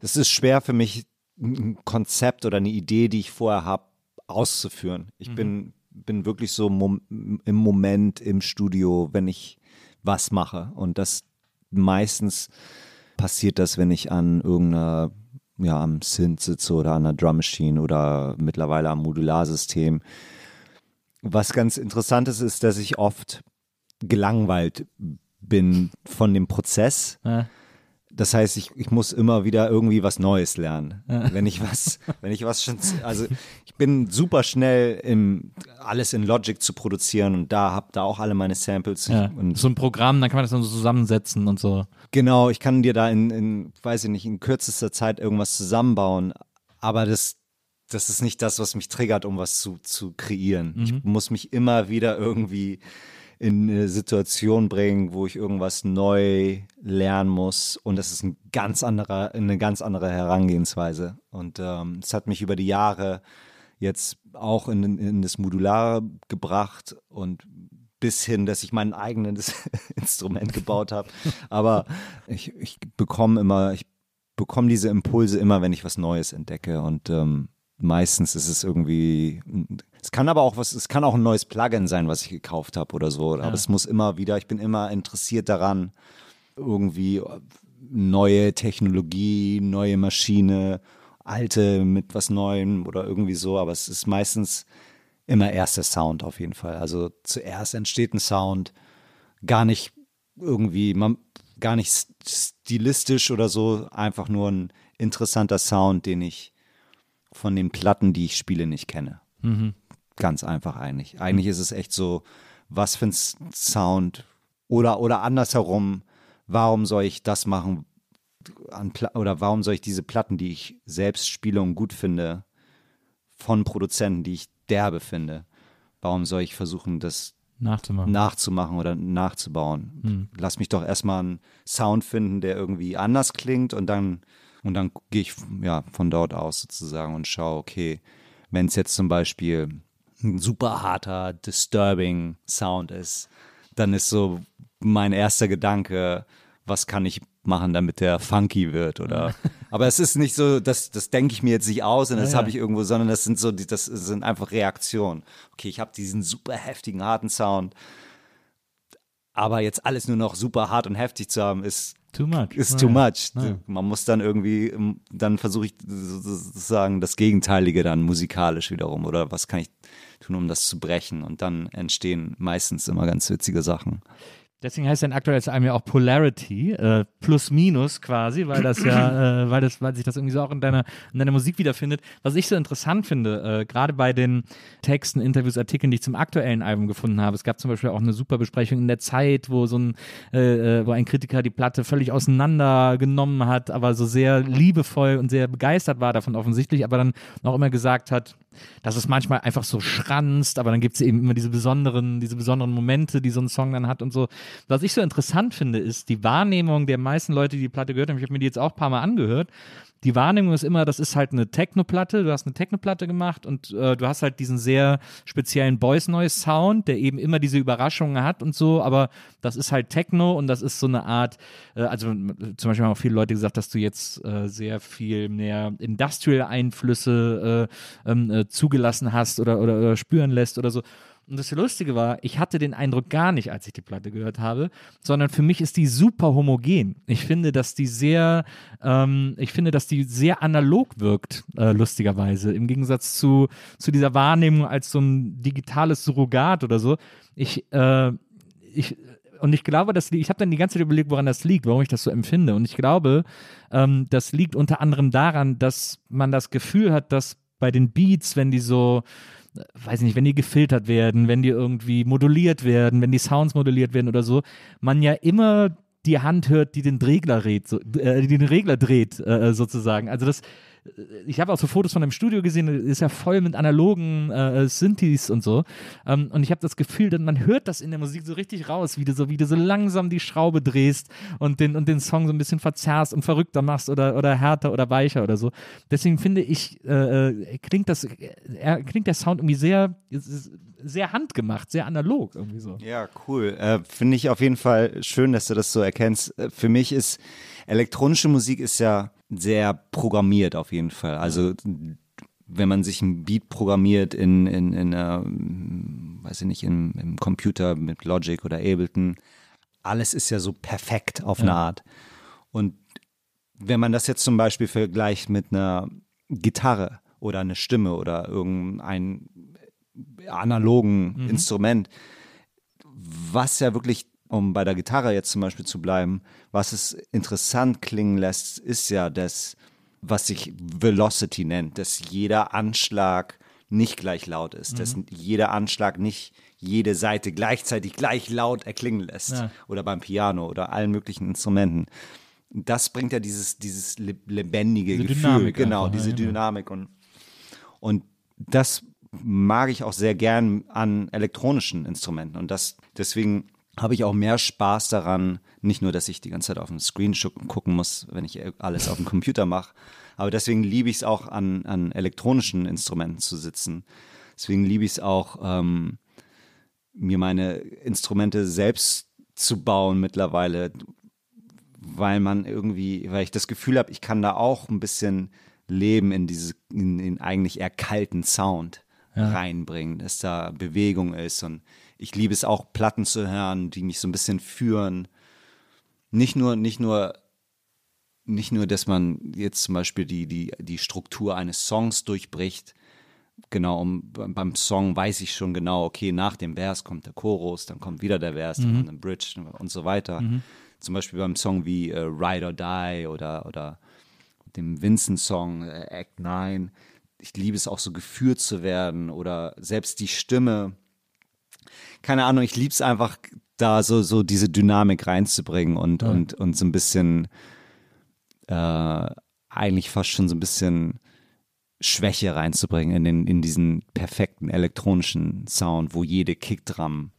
es ist schwer für mich, ein Konzept oder eine Idee, die ich vorher habe, auszuführen. Ich bin, bin wirklich so im Moment im Studio, wenn ich was mache. Und das meistens passiert das, wenn ich an irgendeiner, ja, am Synth sitze oder an einer Drum Machine oder mittlerweile am Modularsystem. Was ganz interessant ist, ist, dass ich oft gelangweilt bin von dem Prozess. Ja. Das heißt, ich, ich muss immer wieder irgendwie was Neues lernen. Wenn ich was, wenn ich was schon, also ich bin super schnell im, alles in Logic zu produzieren und da hab da auch alle meine Samples. Ja. Und So ein Programm, dann kann man das dann so zusammensetzen und so. genau, ich kann dir da in, in, weiß ich nicht, in kürzester Zeit irgendwas zusammenbauen. Aber das, das ist nicht das, was mich triggert, um was zu, zu kreieren. Ich muss mich immer wieder irgendwie in eine Situation bringen, wo ich irgendwas neu lernen muss. Und das ist ein ganz anderer, eine ganz andere Herangehensweise. Und ähm, es hat mich über die Jahre jetzt auch in, in das Modulare gebracht und bis hin, dass ich mein eigenes Instrument gebaut habe. Aber ich, ich bekomme immer, ich bekomme diese Impulse immer, wenn ich was Neues entdecke. Und ähm, meistens ist es irgendwie, es kann aber auch was, es kann auch ein neues Plugin sein, was ich gekauft habe oder so. Aber es muss immer wieder, ich bin immer interessiert daran, irgendwie neue Technologie, neue Maschine, alte mit was Neuem oder irgendwie so. Aber es ist meistens immer erst der Sound auf jeden Fall. Also zuerst entsteht ein Sound, gar nicht irgendwie, man, gar nicht stilistisch oder so, einfach nur ein interessanter Sound, den ich von den Platten, die ich spiele, nicht kenne. Mhm. Ganz einfach eigentlich. Eigentlich ist es echt so, was für ein Sound oder, oder andersherum, warum soll ich das machen oder warum soll ich diese Platten, die ich selbst spiele und gut finde, von Produzenten, die ich derbe finde, warum soll ich versuchen, das Nachzumachen. nachzumachen oder nachzubauen. Lass mich doch erstmal einen Sound finden, der irgendwie anders klingt und dann und dann gehe ich ja von dort aus sozusagen und schaue, okay, wenn es jetzt zum Beispiel ein super harter, disturbing Sound ist, dann ist so mein erster Gedanke, was kann ich machen, damit der funky wird oder aber es ist nicht so, das, das denke ich mir jetzt nicht aus und das Ja, habe ich irgendwo, sondern das sind so, die- das sind einfach Reaktionen. Okay, ich habe diesen super heftigen, harten Sound, aber jetzt alles nur noch super hart und heftig zu haben, ist Too much. ist too much. Ja. Man muss dann irgendwie, ähm, dann versuche ich sozusagen das Gegenteilige dann musikalisch wiederum oder was kann ich tun, um das zu brechen und dann entstehen meistens immer ganz witzige Sachen. Deswegen heißt dein aktuelles Album ja auch Polarity, äh, plus minus quasi, weil das ja, äh, weil das, weil sich das irgendwie so auch in deiner, in deiner Musik wiederfindet. Was ich so interessant finde, äh, gerade bei den Texten, Interviews, Artikeln, die ich zum aktuellen Album gefunden habe. Es gab zum Beispiel auch eine super Besprechung in der Zeit, wo so ein, äh, äh, wo ein Kritiker die Platte völlig auseinandergenommen hat, aber so sehr liebevoll und sehr begeistert war davon offensichtlich, aber dann auch immer gesagt hat, dass es manchmal einfach so schranzt, aber dann gibt es eben immer diese besonderen, diese besonderen Momente, die so ein Song dann hat und so. Was ich so interessant finde, ist die Wahrnehmung der meisten Leute, die die Platte gehört haben. Ich habe mir die jetzt auch ein paar Mal angehört. Die Wahrnehmung ist immer, das ist halt eine Techno-Platte, du hast eine Techno-Platte gemacht und äh, du hast halt diesen sehr speziellen Boys Noise Sound, der eben immer diese Überraschungen hat und so, aber das ist halt Techno und das ist so eine Art, äh, also zum Beispiel haben auch viele Leute gesagt, dass du jetzt äh, sehr viel mehr Industrial-Einflüsse äh, ähm, äh, zugelassen hast oder, oder, oder spüren lässt oder so. Und das Lustige war, ich hatte den Eindruck gar nicht, als ich die Platte gehört habe, sondern für mich ist die super homogen. Ich finde, dass die sehr, ähm, ich finde, dass die sehr analog wirkt, äh, lustigerweise, im Gegensatz zu, zu dieser Wahrnehmung als so ein digitales Surrogat oder so. Ich, äh, ich, und ich glaube, das ich habe dann die ganze Zeit überlegt, woran das liegt, warum ich das so empfinde. Und ich glaube, ähm, das liegt unter anderem daran, dass man das Gefühl hat, dass bei den Beats, wenn die so, weiß nicht, wenn die gefiltert werden, wenn die irgendwie moduliert werden, wenn die Sounds moduliert werden oder so, man ja immer die Hand hört, die den Regler dreht, so, äh, den Regler dreht, äh, sozusagen. Also das, ich habe auch so Fotos von dem Studio gesehen, ist ja voll mit analogen äh, Synthes und so. Ähm, und ich habe das Gefühl, dass man hört das in der Musik so richtig raus, wie du so, wie du so langsam die Schraube drehst und den, und den Song so ein bisschen verzerrst und verrückter machst oder, oder härter oder weicher oder so. Deswegen finde ich, äh, äh, klingt das, äh, klingt der Sound irgendwie sehr, sehr handgemacht, sehr analog irgendwie so. Ja, cool. Äh, Finde ich auf jeden Fall schön, dass du das so erkennst. Äh, Für mich ist elektronische Musik ist ja sehr programmiert auf jeden Fall. Also wenn man sich ein Beat programmiert in, in, in einer, weiß ich nicht, im, im Computer mit Logic oder Ableton, alles ist ja so perfekt auf eine Art. Und wenn man das jetzt zum Beispiel vergleicht mit einer Gitarre oder eine Stimme oder irgendein analogen Instrument, was ja wirklich, um bei der Gitarre jetzt zum Beispiel zu bleiben, was es interessant klingen lässt, ist ja das, was sich Velocity nennt, dass jeder Anschlag nicht gleich laut ist, dass jeder Anschlag nicht jede Seite gleichzeitig gleich laut erklingen lässt Ja. oder beim Piano oder allen möglichen Instrumenten. Das bringt ja dieses, dieses le- lebendige Diese Gefühl, Dynamik genau, einfach, diese ja. Dynamik und und das mag ich auch sehr gern an elektronischen Instrumenten. Und das, deswegen habe ich auch mehr Spaß daran, nicht nur, dass ich die ganze Zeit auf den Screen gucken muss, wenn ich alles auf dem Computer mache, aber deswegen liebe ich es auch an, an elektronischen Instrumenten zu sitzen. Deswegen liebe ich es auch, ähm, mir meine Instrumente selbst zu bauen mittlerweile, weil man irgendwie, weil ich das Gefühl habe, ich kann da auch ein bisschen Leben in diese, in den eigentlich eher kalten Sound reinbringen, dass da Bewegung ist und ich liebe es auch, Platten zu hören, die mich so ein bisschen führen. Nicht nur, nicht nur, nicht nur, dass man jetzt zum Beispiel die, die, die Struktur eines Songs durchbricht, genau, um, beim Song weiß ich schon genau, okay, nach dem Vers kommt der Chorus, dann kommt wieder der Vers, dann kommt ein Bridge und so weiter. Zum Beispiel beim Song wie äh, Ride or Die oder, oder dem Vincent-Song äh, Act 9, ich liebe es auch so geführt zu werden oder selbst die Stimme. Keine Ahnung, ich liebe es einfach, da so, so diese Dynamik reinzubringen und, Ja. und, und so ein bisschen, äh, eigentlich fast schon so ein bisschen Schwäche reinzubringen in, den, in diesen perfekten elektronischen Sound, wo jede Kickdrum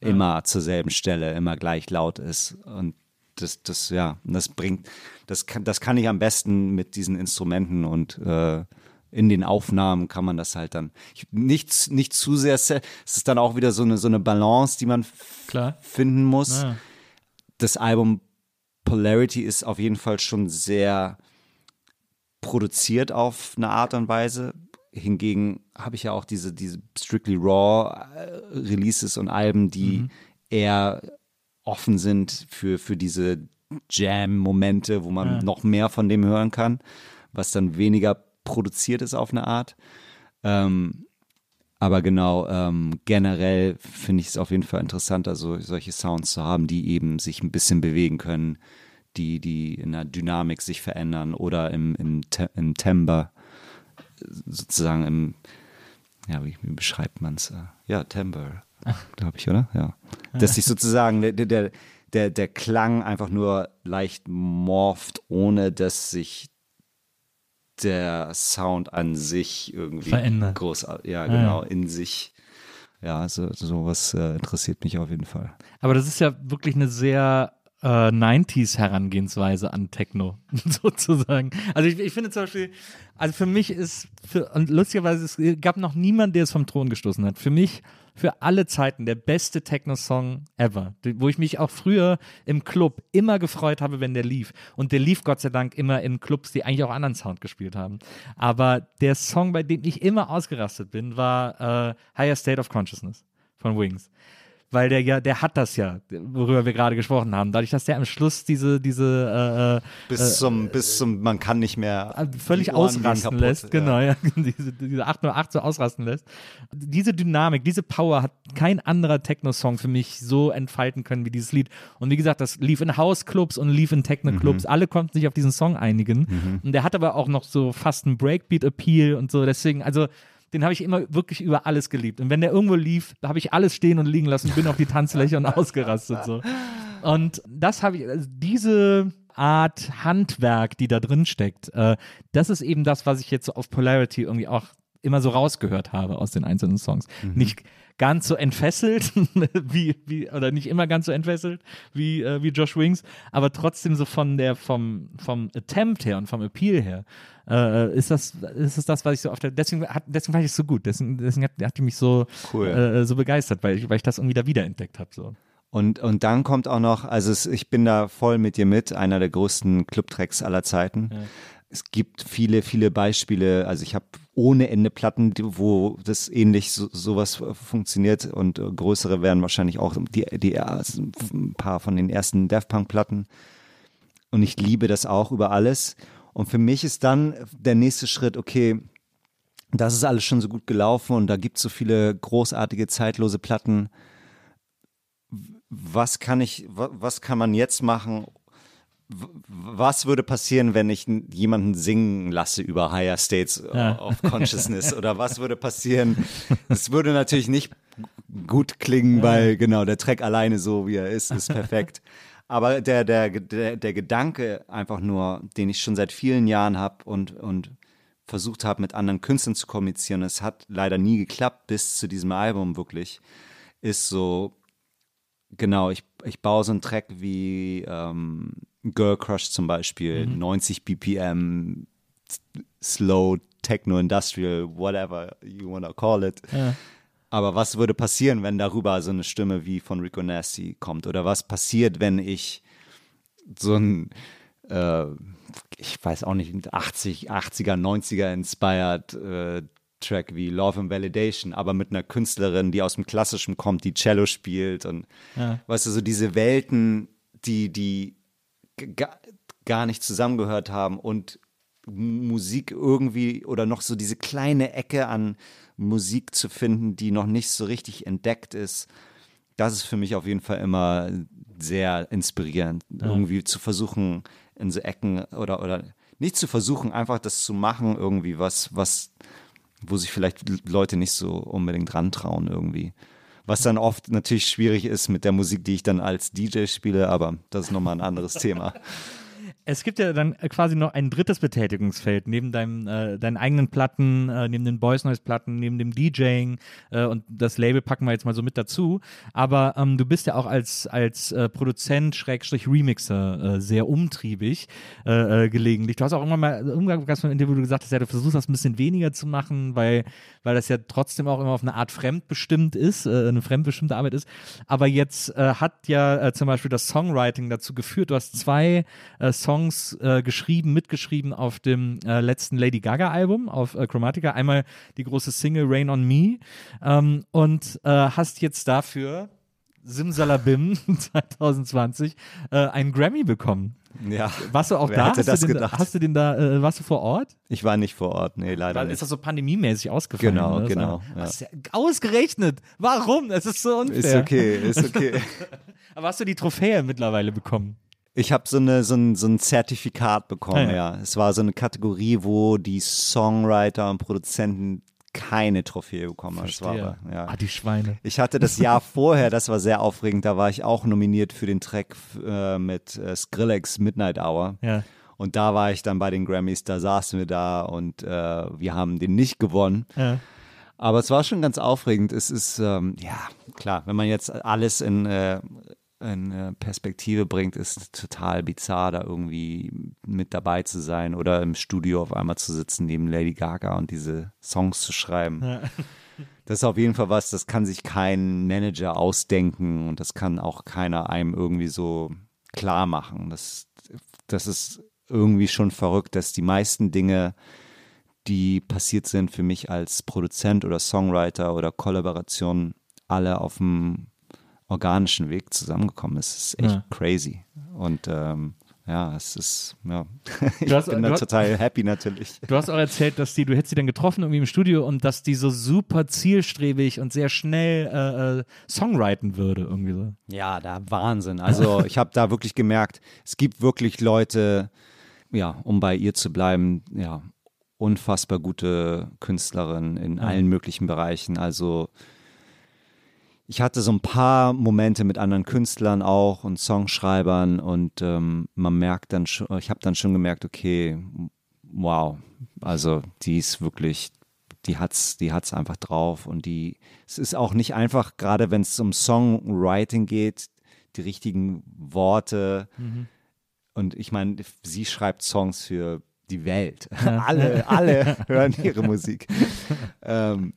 immer zur selben Stelle, immer gleich laut ist. Und das, das, ja, das bringt, das kann, das kann ich am besten mit diesen Instrumenten und äh, in den Aufnahmen kann man das halt dann ich, nicht, nicht zu sehr, se- es ist dann auch wieder so eine, so eine Balance, die man Klar. finden muss. Ja. Das Album Polarity ist auf jeden Fall schon sehr produziert auf eine Art und Weise. Hingegen habe ich ja auch diese, diese Strictly Raw äh, Releases und Alben, die Mhm. eher offen sind für, für diese Jam-Momente, wo man Ja. noch mehr von dem hören kann, was dann weniger produziert ist auf eine Art. Ähm, aber genau, ähm, generell finde ich es auf jeden Fall interessanter, so, solche Sounds zu haben, die eben sich ein bisschen bewegen können, die, die in der Dynamik sich verändern oder im, im, Te im Timbre, sozusagen im, ja, wie, wie beschreibt man es? Ja, Timbre, glaube ich, oder? Ja. Dass sich sozusagen der, der, der, der Klang einfach nur leicht morpht, ohne dass sich der Sound an sich irgendwie Verändert. groß, ja, ja. genau, in sich. Ja, so, sowas äh, interessiert mich auf jeden Fall. Aber das ist ja wirklich eine sehr äh, 90s-Herangehensweise an Techno, sozusagen. Also ich, ich finde zum Beispiel, also für mich ist, für, und lustigerweise, es gab noch niemanden, der es vom Thron gestoßen hat. Für mich, für alle Zeiten, der beste Techno-Song ever, wo ich mich auch früher im Club immer gefreut habe, wenn der lief. Und der lief Gott sei Dank immer in Clubs, die eigentlich auch anderen Sound gespielt haben. Aber der Song, bei dem ich immer ausgerastet bin, war äh, Higher State of Consciousness von Wings weil der ja, der hat das ja, worüber wir gerade gesprochen haben. Dadurch, dass der am Schluss diese, diese äh, Bis zum, bis zum, man kann nicht mehr. äh, völlig ausrasten kaputt, lässt, ja. genau, ja, diese, diese 808 so ausrasten lässt. Diese Dynamik, diese Power hat kein anderer Techno-Song für mich so entfalten können wie dieses Lied. Und wie gesagt, das lief in House-Clubs und lief in Techno-Clubs. Mhm. Alle konnten sich auf diesen Song einigen. Und der hat aber auch noch so fast einen Breakbeat-Appeal und so. Deswegen, also den habe ich immer wirklich über alles geliebt. Und wenn der irgendwo lief, da habe ich alles stehen und liegen lassen, bin auf die Tanzfläche und ausgerastet. So. Und das habe ich, also diese Art Handwerk, die da drin steckt, äh, das ist eben das, was ich jetzt so auf Polarity irgendwie auch immer so rausgehört habe aus den einzelnen Songs. Nicht ganz so entfesselt, wie, wie, oder nicht immer ganz so entfesselt wie, äh, wie Josh Wings, aber trotzdem so von der, vom, vom Attempt her und vom Appeal her, äh, ist das, ist das das, was ich so auf der, deswegen, hat, deswegen fand ich es so gut, deswegen, deswegen hat, hat die mich so, Cool. äh, so begeistert, weil ich, weil ich das irgendwie da wiederentdeckt habe, so. Und, und dann kommt auch noch, also es, ich bin da voll mit dir mit, einer der größten Clubtracks aller Zeiten. Es gibt viele, viele Beispiele, also ich habe ohne Ende Platten, wo das ähnlich so, sowas funktioniert und äh, größere werden wahrscheinlich auch die, die also ein paar von den ersten Daft Punk Platten. Und ich liebe das auch über alles. Und für mich ist dann der nächste Schritt, okay, das ist alles schon so gut gelaufen und da gibt es so viele großartige, zeitlose Platten was kann ich, wa- was kann man jetzt machen? Was würde passieren, wenn ich jemanden singen lasse über Higher States Ja. of Consciousness? Oder was würde passieren? Es würde natürlich nicht gut klingen, weil genau der Track alleine so wie er ist, ist perfekt. Aber der, der, der, der Gedanke einfach nur, den ich schon seit vielen Jahren habe und, und versucht habe, mit anderen Künstlern zu kommunizieren, es hat leider nie geklappt bis zu diesem Album wirklich, ist so, Genau, ich, ich baue so einen Track wie ähm, Girl Crush zum Beispiel, 90 BPM, Slow, Techno, Industrial, whatever you wanna call it. Aber was würde passieren, wenn darüber so eine Stimme wie von Rico Nasty kommt? Oder was passiert, wenn ich so ein, äh, ich weiß auch nicht, 80, 80er, 90er inspired äh, Track wie Love and Validation, aber mit einer Künstlerin, die aus dem Klassischen kommt, die Cello spielt und weißt du, so diese Welten, die, die gar nicht zusammengehört haben und Musik irgendwie oder noch so diese kleine Ecke an Musik zu finden, die noch nicht so richtig entdeckt ist, das ist für mich auf jeden Fall immer sehr inspirierend, irgendwie zu versuchen, in so Ecken oder, oder nicht zu versuchen, einfach das zu machen, irgendwie was, was, wo sich vielleicht Leute nicht so unbedingt rantrauen irgendwie. Was dann oft natürlich schwierig ist mit der Musik, die ich dann als DJ spiele, aber das ist nochmal ein anderes Thema. Es gibt ja dann quasi noch ein drittes Betätigungsfeld neben deinem, äh, deinen eigenen Platten, äh, neben den Boys Noise Platten, neben dem DJing äh, und das Label packen wir jetzt mal so mit dazu. Aber ähm, du bist ja auch als, als äh, Produzent, Schrägstrich Remixer äh, sehr umtriebig äh, äh, gelegentlich. Du hast auch irgendwann mal, es mal ein Interview, gesagt hast, ja, du versuchst das ein bisschen weniger zu machen, weil, weil das ja trotzdem auch immer auf eine Art fremdbestimmt ist, äh, eine fremdbestimmte Arbeit ist. Aber jetzt äh, hat ja äh, zum Beispiel das Songwriting dazu geführt, du hast zwei äh, Songs Songs äh, geschrieben, mitgeschrieben auf dem äh, letzten Lady Gaga Album auf äh, Chromatica. Einmal die große Single Rain on Me ähm, und äh, hast jetzt dafür Simsalabim 2020 äh, einen Grammy bekommen. Ja. Warst du auch Wer da? Hast, das du den, gedacht? hast du den da, äh, warst du vor Ort? Ich war nicht vor Ort, nee, leider nicht. ist das so pandemiemäßig ausgefallen? Genau, oder? Das genau, ja. Ja ausgerechnet. Warum? Es ist so unfair. Ist okay, ist okay. Aber hast du die Trophäe mittlerweile bekommen? Ich habe so, eine, so, ein, so ein Zertifikat bekommen, Ah, ja. ja. Es war so eine Kategorie, wo die Songwriter und Produzenten keine Trophäe bekommen haben. Das war aber, ja. Ah, die Schweine. Ich hatte das Jahr vorher, das war sehr aufregend, da war ich auch nominiert für den Track äh, mit äh, Skrillex Midnight Hour. Ja. Und da war ich dann bei den Grammys, da saßen wir da und äh, wir haben den nicht gewonnen. Ja. Aber es war schon ganz aufregend. Es ist, ähm, ja, klar, wenn man jetzt alles in, äh, in äh, Perspektive bringt, ist total bizarr, da irgendwie mit dabei zu sein oder im Studio auf einmal zu sitzen neben Lady Gaga und diese Songs zu schreiben. Das ist auf jeden Fall was, das kann sich kein Manager ausdenken und das kann auch keiner einem irgendwie so klar machen. Das, das ist irgendwie schon verrückt, dass die meisten Dinge, die passiert sind für mich als Produzent oder Songwriter oder Kollaboration, alle auf dem organischen Weg zusammengekommen ist. Es ist echt Ja. crazy. Und ähm, ja, es ist, ja, ich hast- bin da hast- total happy natürlich. Du hast auch erzählt, dass die, du hättest sie dann getroffen irgendwie im Studio und dass die so super zielstrebig und sehr schnell äh, äh, Songwriten würde, irgendwie so. Ja, da Wahnsinn. Also ich habe da wirklich gemerkt, es gibt wirklich Leute, ja, um bei ihr zu bleiben, ja, unfassbar gute Künstlerin in allen möglichen Bereichen. Also ich hatte so ein paar Momente mit anderen Künstlern auch und Songschreibern und ähm, man merkt dann schon, ich habe dann schon gemerkt, okay, wow, also die ist wirklich, die hat's, die hat's einfach drauf und die, es ist auch nicht einfach, gerade wenn es um Songwriting geht, die richtigen Worte und ich meine, sie schreibt Songs für die Welt. alle, alle hören ihre Musik. ähm,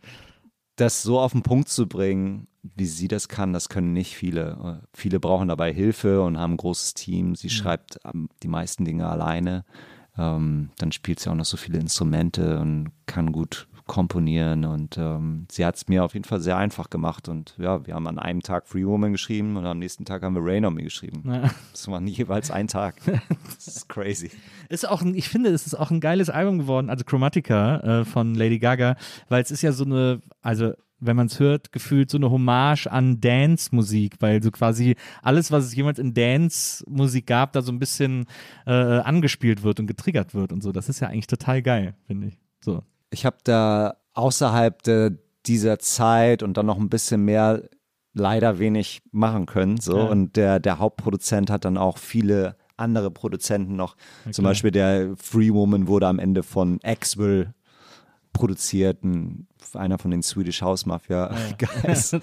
das so auf den Punkt zu bringen, wie sie das kann, das können nicht viele. Viele brauchen dabei Hilfe und haben ein großes Team. Sie schreibt ähm, die meisten Dinge alleine. Ähm, dann spielt sie auch noch so viele Instrumente und kann gut komponieren. Und ähm, sie hat es mir auf jeden Fall sehr einfach gemacht. Und ja, wir haben an einem Tag Free Woman geschrieben und am nächsten Tag haben wir Rain on Me geschrieben. Das war nie jeweils ein Tag. Das ist crazy. Ist auch ein, ich finde, es ist auch ein geiles Album geworden, also Chromatica äh, von Lady Gaga, weil es ist ja so eine, also wenn man es hört, gefühlt so eine Hommage an Dance-Musik, weil so quasi alles, was es jemals in Dance-Musik gab, da so ein bisschen äh, angespielt wird und getriggert wird und so. Das ist ja eigentlich total geil, finde ich. So. Ich habe da außerhalb der, dieser Zeit und dann noch ein bisschen mehr leider wenig machen können. So. Ja. Und der, der Hauptproduzent hat dann auch viele andere Produzenten noch. Zum klar. Beispiel der Free Woman wurde am Ende von Axwell produziert, ein, einer von den Swedish House Mafia Guys.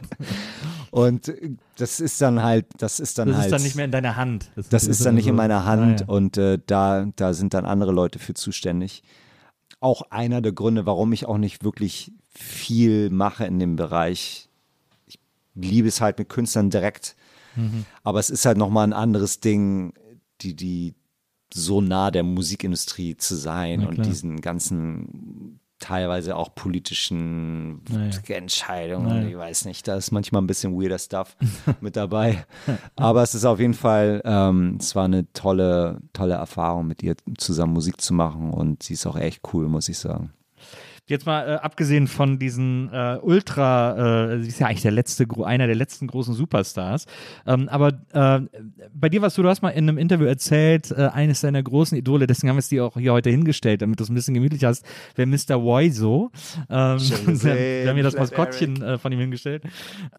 Und das ist dann halt, das ist dann Das halt. ist dann nicht mehr in deiner Hand. Das ist dann nicht in meiner Hand Ah, ja. und äh, da, da sind dann andere Leute für zuständig. Auch einer der Gründe, warum ich auch nicht wirklich viel mache in dem Bereich. Ich liebe es halt mit Künstlern direkt, Mhm. aber es ist halt nochmal ein anderes Ding, die, die so nah der Musikindustrie zu sein und diesen ganzen teilweise auch politischen Naja. Entscheidungen. Naja. Ich weiß nicht, da ist manchmal ein bisschen weirder Stuff mit dabei. Aber es ist auf jeden Fall, ähm, es war eine tolle, tolle Erfahrung, mit ihr zusammen Musik zu machen und sie ist auch echt cool, muss ich sagen. Jetzt mal äh, abgesehen von diesen äh, Ultra, äh, sie ist ja eigentlich der letzte, einer der letzten großen Superstars. Ähm, aber äh, bei dir warst du, du hast mal in einem Interview erzählt, äh, eines deiner großen Idole, deswegen haben wir es dir auch hier heute hingestellt, damit du es ein bisschen gemütlich hast, wäre Mr. Woiso. Ähm, wir haben hier das Maskottchen äh, von ihm hingestellt.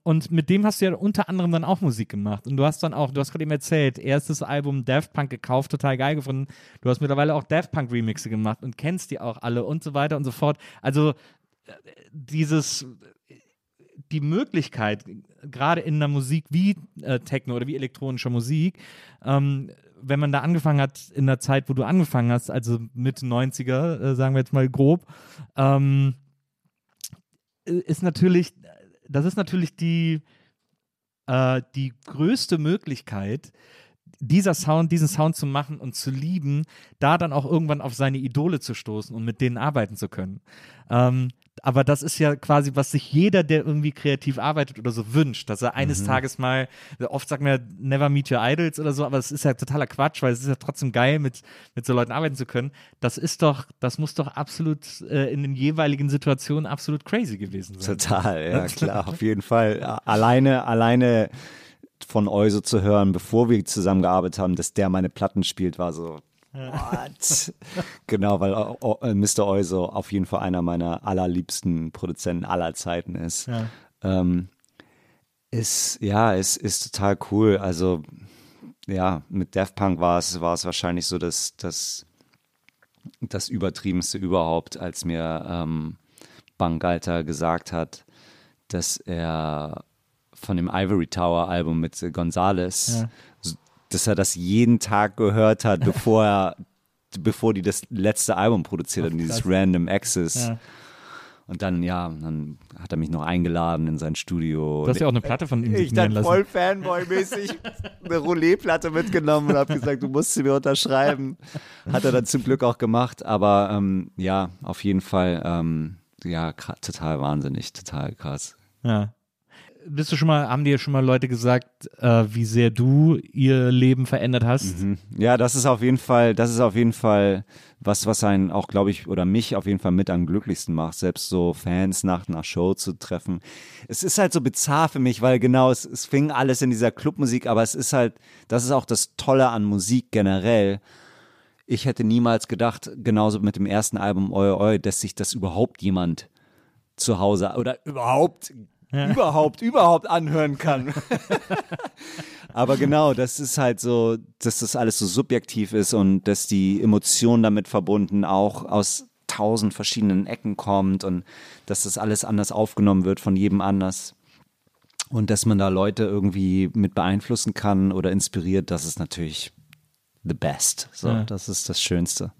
Und mit dem hast du ja unter anderem dann auch Musik gemacht. Und du hast dann auch, du hast gerade eben erzählt, erstes Album Daft Punk gekauft, total geil gefunden. Du hast mittlerweile auch Daft Punk Remixe gemacht und kennst die auch alle und so weiter und so fort. Also äh, dieses die Möglichkeit, gerade in einer Musik wie äh, Techno oder wie elektronischer Musik, ähm, wenn man da angefangen hat, in der Zeit, wo du angefangen hast, also Mitte 90er, äh, sagen wir jetzt mal grob, ähm, ist natürlich, das ist natürlich die, äh, die größte Möglichkeit, dieser Sound, diesen Sound zu machen und zu lieben, da dann auch irgendwann auf seine Idole zu stoßen und mit denen arbeiten zu können. Ähm, aber das ist ja quasi, was sich jeder, der irgendwie kreativ arbeitet oder so wünscht, dass er eines mhm. Tages mal, oft sagt man ja, never meet your idols oder so, aber es ist ja totaler Quatsch, weil es ist ja trotzdem geil, mit, mit so Leuten arbeiten zu können. Das ist doch, das muss doch absolut äh, in den jeweiligen Situationen absolut crazy gewesen sein. Total, ja klar, auf jeden Fall. Alleine, alleine von Euso zu hören, bevor wir zusammengearbeitet haben, dass der meine Platten spielt, war so, What? genau, weil äh, Mr. Euso auf jeden Fall einer meiner allerliebsten Produzenten aller Zeiten ist. Ja. Ähm, ist, ja, ist, ist total cool. Also, ja, mit Daft Punk war es, war es wahrscheinlich so das, das, das Übertriebenste überhaupt, als mir ähm, Bangalter gesagt hat, dass er von dem Ivory Tower Album mit Gonzales, ja. dass er das jeden Tag gehört hat, bevor er, bevor die das letzte Album produziert haben, dieses Random Access. Ja. Und dann, ja, dann hat er mich noch eingeladen in sein Studio. Du hast ja auch eine Platte von ihm Ich dann voll Fanboy-mäßig eine Roulette-Platte mitgenommen und habe gesagt, du musst sie mir unterschreiben. Hat er dann zum Glück auch gemacht, aber ähm, ja, auf jeden Fall, ähm, ja, total wahnsinnig, total krass. Ja bist du schon mal, haben dir schon mal Leute gesagt, äh, wie sehr du ihr Leben verändert hast? Mhm. Ja, das ist auf jeden Fall, das ist auf jeden Fall was, was einen auch, glaube ich, oder mich auf jeden Fall mit am glücklichsten macht, selbst so Fans nach einer Show zu treffen. Es ist halt so bizarr für mich, weil genau, es, es fing alles in dieser Clubmusik, aber es ist halt, das ist auch das Tolle an Musik generell. Ich hätte niemals gedacht, genauso mit dem ersten Album Oi Oi, dass sich das überhaupt jemand zu Hause oder überhaupt ja. überhaupt, überhaupt anhören kann. Aber genau, das ist halt so, dass das alles so subjektiv ist und dass die Emotion damit verbunden auch aus tausend verschiedenen Ecken kommt und dass das alles anders aufgenommen wird von jedem anders. Und dass man da Leute irgendwie mit beeinflussen kann oder inspiriert, das ist natürlich the best. So, ja. das ist das Schönste.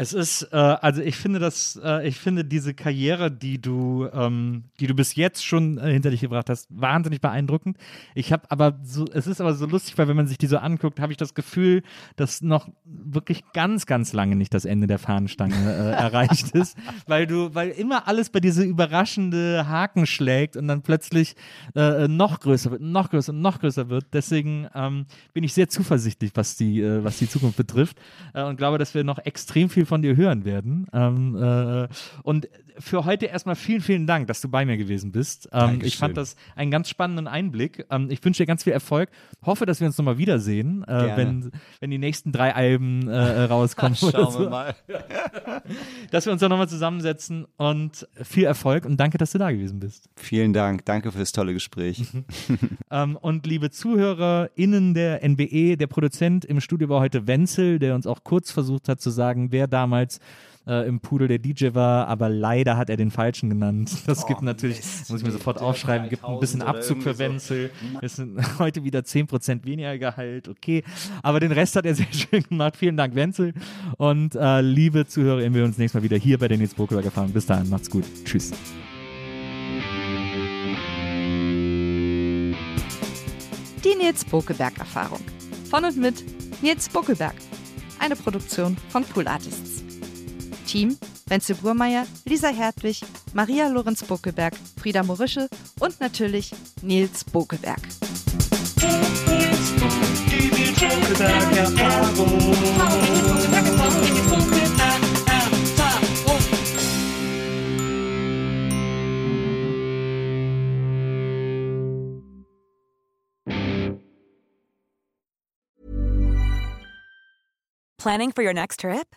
Es ist, äh, also ich finde das, äh, ich finde diese Karriere, die du, ähm, die du bis jetzt schon äh, hinter dich gebracht hast, wahnsinnig beeindruckend. Ich habe aber so, es ist aber so lustig, weil wenn man sich die so anguckt, habe ich das Gefühl, dass noch wirklich ganz, ganz lange nicht das Ende der Fahnenstange äh, erreicht ist, weil du, weil immer alles bei diese überraschende Haken schlägt und dann plötzlich äh, noch größer wird, noch größer, noch größer wird. Deswegen ähm, bin ich sehr zuversichtlich, was die, äh, was die Zukunft betrifft und glaube, dass wir noch extrem viel von dir hören werden. Ähm, äh, und für heute erstmal vielen, vielen Dank, dass du bei mir gewesen bist. Ähm, ich fand das einen ganz spannenden Einblick. Ähm, ich wünsche dir ganz viel Erfolg. Hoffe, dass wir uns nochmal wiedersehen, äh, wenn, wenn die nächsten drei Alben äh, rauskommen. Schauen wir mal. dass wir uns dann nochmal zusammensetzen und viel Erfolg und danke, dass du da gewesen bist. Vielen Dank. Danke für das tolle Gespräch. ähm, und liebe ZuhörerInnen der NBE, der Produzent im Studio war heute Wenzel, der uns auch kurz versucht hat zu sagen, wer damals äh, im Pudel der DJ war, aber leider hat er den falschen genannt. Das oh, gibt natürlich, Mist, muss ich mir sofort aufschreiben, gibt ein bisschen Abzug für Wenzel. Es sind heute wieder 10% weniger Gehalt, okay. Aber den Rest hat er sehr schön gemacht. Vielen Dank, Wenzel. Und äh, liebe ZuhörerInnen, wir uns nächstes Mal wieder hier bei der Nils Burgberg erfahren. Bis dahin, macht's gut. Tschüss. Die Nils Bokelberg Erfahrung. Von und mit Nils Buckelberg. Eine Produktion von Pool Artists. Team Wenzel Burmeier, Lisa Hertwig, Maria Lorenz Bokeberg, Frieda Morische und natürlich Nils Bokeberg. Planning for your next trip?